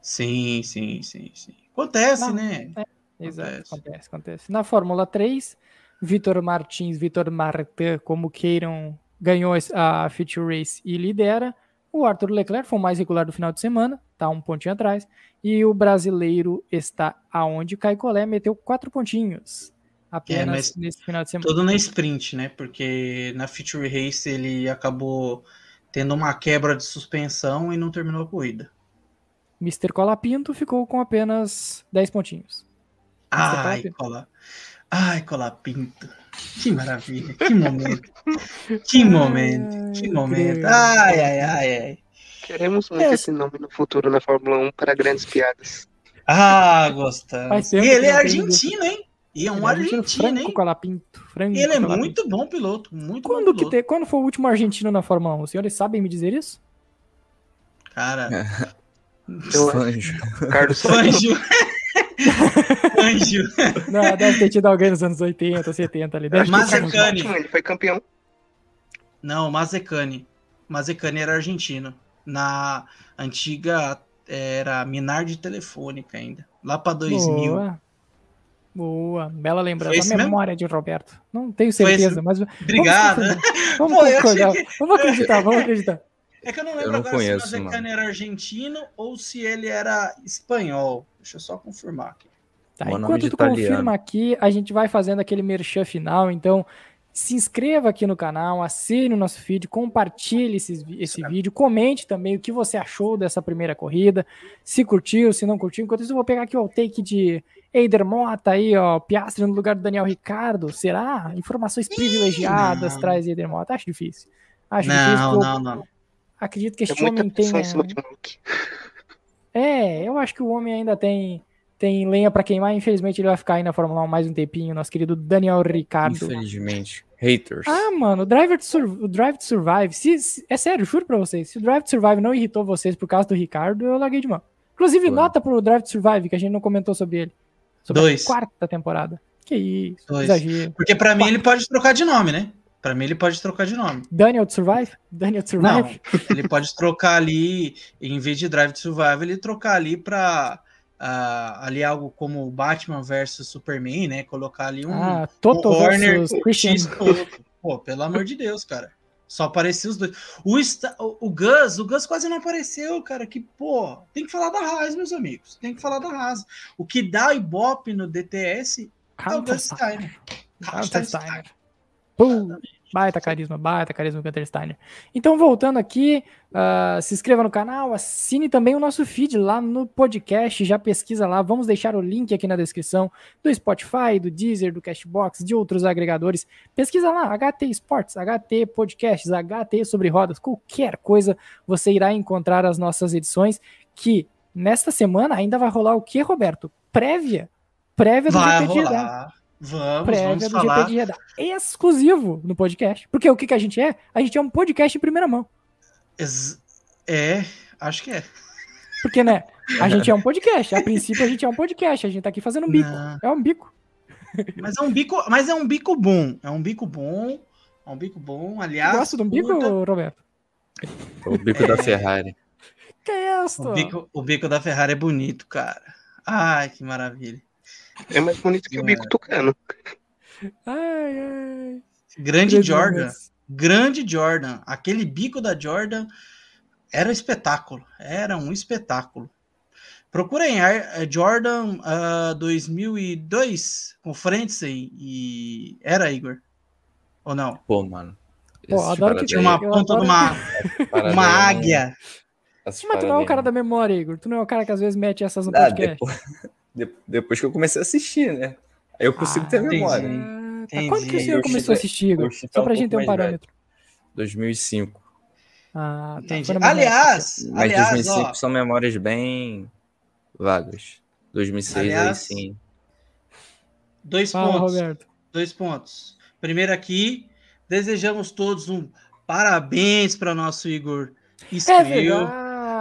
Sim, sim, sim, sim. Acontece, Não, né? Exato, Acontece. acontece, acontece. Na Fórmula 3, Vitor Martins, Vitor Martin, como queiram, ganhou a Future Race e lidera. O Arthur Leclerc foi o mais regular do final de semana, tá um pontinho atrás. E o brasileiro está aonde Caio Collet meteu quatro pontinhos. Apenas É, nesse final de semana. Todo na sprint, né? Porque na Future Race ele acabou tendo uma quebra de suspensão e não terminou a corrida. Mr. Colapinto ficou com apenas 10 pontinhos. Ai, cola. Ai, colapinto. Que maravilha, que momento. Que momento, que Ai, momento. grande. Ai, ai, ai, ai. Queremos muito É, esse nome no futuro na Fórmula 1 para grandes piadas. Ah, gostamos. E ele que é argentino, hein? E é um Ele é argentino, argentino, Franco hein? Colapinto. Franco Ele é Colapinto. muito bom piloto, muito Quando, bom que piloto. te- quando foi o último argentino na Fórmula 1? Os senhores sabem me dizer isso? Cara, Eu- Fanjo. Carlos Sainz. Anjo. Anjo. Não, deve ter tido alguém nos anos 80, 70 ali. Deve é Mazecani. Ele foi campeão. Não, Mazecani. Mazecani era argentino. Na antiga era Minardi Telefônica ainda. Lá pra 2000. Boa. Boa, bela lembrança. Foi A mesmo? memória de Roberto. Não tenho certeza, mas. Obrigado. Vamos, vamos, Pô, eu vamos acreditar, vamos acreditar. É que eu não Eu lembro não agora conheço, se o Nazecane mano. era argentino ou se ele era espanhol. Deixa eu só confirmar aqui. Tá, nome enquanto tu italiano. confirma aqui, a gente vai fazendo aquele merchan final. Então, se inscreva aqui no canal, assine o nosso feed, compartilhe esse, esse vídeo, comente também o que você achou dessa primeira corrida, se curtiu, se não curtiu. Enquanto isso, eu vou pegar aqui ó, o take de Eider Mota aí, ó, Piastri no lugar do Daniel Ricardo. Será? Informações privilegiadas não. traz Eider Mota. Acho difícil. Acho difícil. Não, eu não, não. Acredito que este homem pressão tenha... em cima de Monk. É, eu acho que o homem ainda tem, tem lenha pra queimar. Infelizmente, ele vai ficar aí na Fórmula 1 mais um tempinho. Nosso querido Daniel Ricardo. Infelizmente. Haters. Ah, mano, o Driver to, Sur- o Drive to Survive. Se, se- é sério, juro pra vocês. Se o Drive to Survive não irritou vocês por causa do Ricardo, eu larguei de mão. Inclusive, Foi. nota pro Drive to Survive, que a gente não comentou sobre ele. Sobre Dois. a quarta temporada. Que isso, Dois. exagero. Porque pra mim ele pode trocar de nome, né? Pra mim ele pode trocar de nome. Daniel to Survive? Daniel to Não, Survive? ele pode trocar ali, em vez de Drive to Survive, ele trocar ali pra ah, ali algo como Batman versus Superman, né? Colocar ali um, Ah, Toto um Horner versus Christian. Pô, pelo amor de Deus, cara. Só apareceu os dois. O, o, o Gus, o Gus quase não apareceu, cara. Que, pô, tem que falar da Haas, meus amigos. Tem que falar da Haas. O que dá Ibope no DTS é o Gus Steiner. Steiner. Pum, baita carisma, baita carisma do Gunther Steiner. Então, voltando aqui, ah, se inscreva no canal, assine também o nosso feed lá no podcast, já pesquisa lá, vamos deixar o link aqui na descrição do Spotify, do Deezer, do Cashbox, de outros agregadores. Pesquisa lá, HT Sports, HT Podcasts, HT sobre rodas, qualquer coisa você irá encontrar as nossas edições, que nesta semana ainda vai rolar o que, Roberto? Prévia. Prévia do Vai GP de Jeddah rolar. Vamos, prévia vamos do falar. GP de Jeddah. Exclusivo no podcast. Porque o que, que a gente é? A gente é um podcast em primeira mão. Ex- É, acho que é. Porque, né? A gente é um podcast. A princípio, a gente é um podcast. A gente tá aqui fazendo um bico. Não. É um bico. Mas é um bico, mas é um bico bom. É um bico bom. É um bico bom. Aliás, Gosta de um bico, Roberto? O bico da Ferrari. Que é isso? o bico, o bico da Ferrari é bonito, cara. Ai, que maravilha. É mais bonito que o bico tucano. Ai, ai. Grande Jordan. momentos. Grande Jordan. Aquele bico da Jordan era um espetáculo. Era um espetáculo. Procurem Jordan ah, 2002 com Frentzen e era Igor ou não? Pô, mano. Pô, adoro que Tinha uma ponta de uma, paradas uma águia. Mas tu não é o cara da memória, Igor. Tu não é o cara que às vezes mete essas no Ah, podcast. depois, de- depois que eu comecei a assistir, né? Aí eu consigo ter Ah, memória. entendi. Ah, tá. Entendi. Quando que o senhor Eu começou a assistir, Igor? Só um pra gente ter um parâmetro. 2005. Ah, tá. Memória. Aliás, Mas aliás, 2005 ó, são memórias bem vagas. 2006 Aliás, aí sim. dois Fala, pontos. Roberto. Dois pontos. Primeiro aqui, desejamos todos um parabéns para nosso Igor É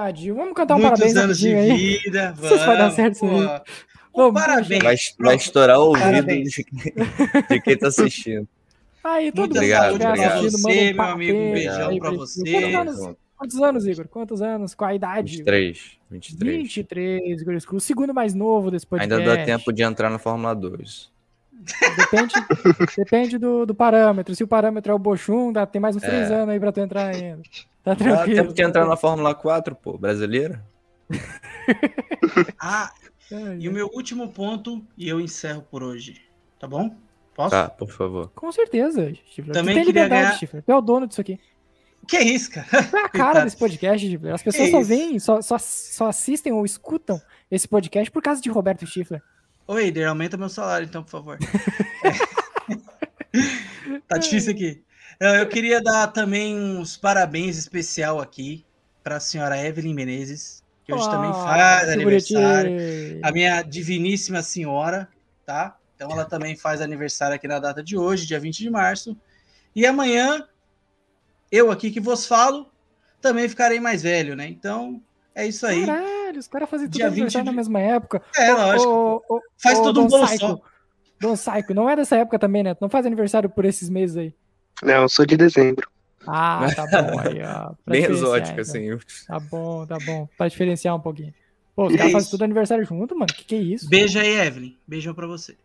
Verdade. Vamos cantar um Muitos parabéns anos de aí. vida. Não sei se vai dar vamos, certo isso aí. Vamos, parabéns. Vai, vai estourar o ouvido de, de quem tá assistindo. Aí, todo Muita mundo Obrigado, para obrigado. assistindo, você, manda um meu amigo. Um parabéns beijão aí para pra você. Quantos anos, quantos anos, Igor? Quantos anos? Qual a idade? 23. 23. 23, Igor Screw. O segundo mais novo desse podcast. Ainda dá tempo de entrar na Fórmula 2. Depende, depende do, do parâmetro. Se o parâmetro é o Bochum, dá, tem mais uns três É. anos aí pra tu entrar ainda. Tá Dá tranquilo. tempo de entrar na Fórmula 4, pô, brasileira? Ah, e o meu último ponto, e eu encerro por hoje. Tá bom? Posso? Tá, por favor. Com certeza, Chifre. Também tu tem liberdade, ganhar- Chifre. Tu é o dono disso aqui. Que isso, cara? Tu é a cara desse podcast, Chifre. As pessoas Que só isso? veem, só, só, só assistem ou escutam esse podcast por causa de Roberto Schiffler. Ô, Eider, aumenta meu salário, então, por favor. tá difícil aqui. Eu, queria dar também uns parabéns especial aqui para a senhora Evelyn Menezes, que hoje também Ah, faz aniversário. bonitinho. A minha diviníssima senhora, tá? Então ela também faz aniversário aqui na data de hoje, dia 20 de março. E amanhã, eu aqui que vos falo, também ficarei mais velho, né? Então, é isso aí. Caralho, os caras fazem tudo Dia aniversário 20 de- na mesma época. É, Ô, lógico. ô, ô, Faz ô, tudo um bolo só. Dom Psycho, não é dessa época também, né? Tu não faz aniversário por esses meses aí. Não, eu sou de dezembro. Ah, tá bom aí, ó. Bem diferenciar, exótico, então. assim. Tá bom, tá bom. Pra diferenciar um pouquinho. Pô, os É caras fazem tudo aniversário junto, mano. Que que é isso? Beijo aí, Evelyn. Beijão pra você.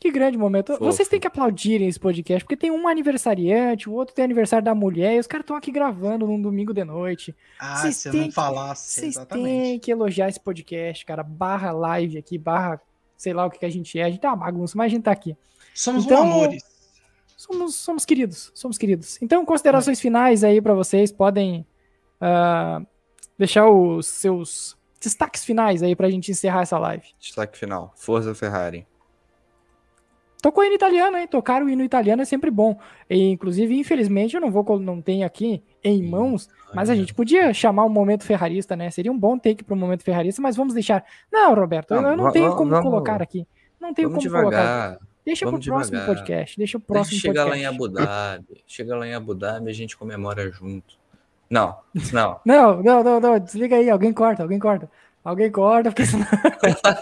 Que grande momento. Fofo. Vocês têm que aplaudirem esse podcast, porque tem um aniversariante, o outro tem aniversário da mulher, e os caras estão aqui gravando num domingo de noite. Ah, Vocês se eu têm não que- falasse, Vocês exatamente. têm que elogiar esse podcast, cara. Barra live aqui, barra sei lá o que, que a gente é. A gente é uma bagunça, mas a gente tá aqui. Somos Então- um amores. Somos, somos queridos, somos queridos. Então, considerações finais aí pra vocês. Podem ah, deixar os seus destaques finais aí pra gente encerrar essa live. Destaque final. Forza Ferrari. Tocou hino italiano, hein? Tocar o hino italiano é sempre bom. E, inclusive, infelizmente, eu não vou, não tenho aqui em mãos, mas a gente podia chamar um momento ferrarista, né? Seria um bom take para o momento ferrarista, mas vamos deixar. Não, Roberto, eu- Não, eu não tenho como vamos- colocar aqui. Não tenho como colocar. devagar. Deixa pro vamos próximo devagar. podcast. Deixa o próximo chegar lá podcast. em Abu Dhabi. Chega lá em Abu Dhabi e a gente comemora junto. Não, não. Não, não, não, não. Desliga aí. Alguém corta, alguém corta. Alguém corta, porque senão.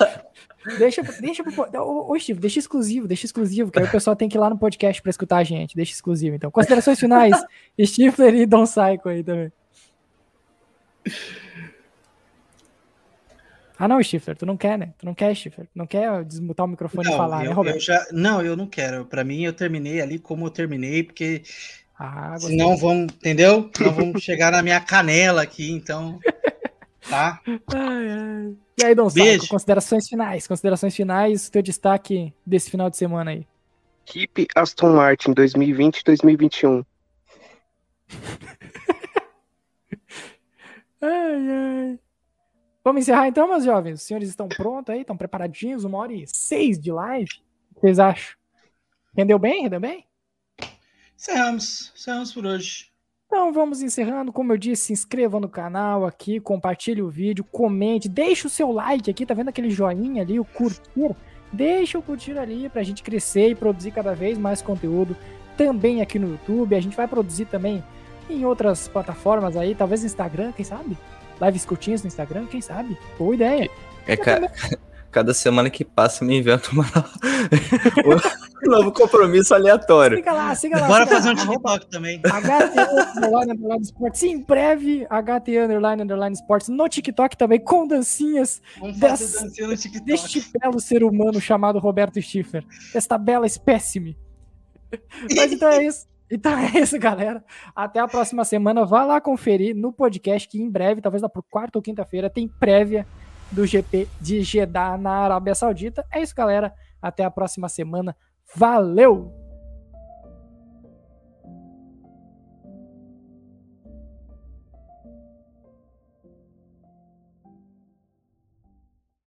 deixa, deixa pro. Ô, ô, Steve, deixa exclusivo, deixa exclusivo, que aí o pessoal tem que ir lá no podcast pra escutar a gente. Deixa exclusivo, então. Considerações finais, Stifler e Don Psycho aí também. Ah, não, Stifler, tu não quer, né? Tu não quer, Stifler. Tu não quer desmutar o microfone e Não, falar, eu, né, Roberto? eu já, não, eu não quero. Pra mim, eu terminei ali como eu terminei, porque Ah, senão vão, entendeu? Não vão chegar na minha canela aqui, então. Tá? Ai, ai. E aí, Don Psycho, Beijo. considerações finais. Considerações finais, teu destaque desse final de semana aí. Keep Aston Martin 2020 2021. Ai, ai. Vamos encerrar então, meus jovens? Os senhores estão prontos aí? Estão preparadinhos? Uma hora e seis de live? O que vocês acham? Rendeu bem? Rendeu bem? Encerramos. Encerramos por hoje. Então vamos encerrando. Como eu disse, se inscreva no canal aqui, compartilhe o vídeo, comente, deixa o seu like aqui, tá vendo aquele joinha ali, o curtir? Deixa o curtir ali pra gente crescer e produzir cada vez mais conteúdo também aqui no YouTube. A gente vai produzir também em outras plataformas aí, talvez no Instagram, quem sabe? Lives curtinhas no Instagram, quem sabe? Boa ideia. É ca- cada semana que passa eu me invento uma... um novo compromisso aleatório. Siga lá, siga lá. Bora siga fazer um lá. TikTok também. HT Underline Underline Sports. Em breve, HT Underline Underline Sports no TikTok também, com dancinhas Vamos dancinha no TikTok. deste belo ser humano chamado Roberto Schiffer. Esta bela espécime. Mas então é isso. Então é isso, galera. Até a próxima semana. Vá lá conferir no podcast que em breve, talvez lá por quarta ou quinta-feira, tem prévia do GP de Jeddah na Arábia Saudita. É isso, galera. Até a próxima semana. Valeu!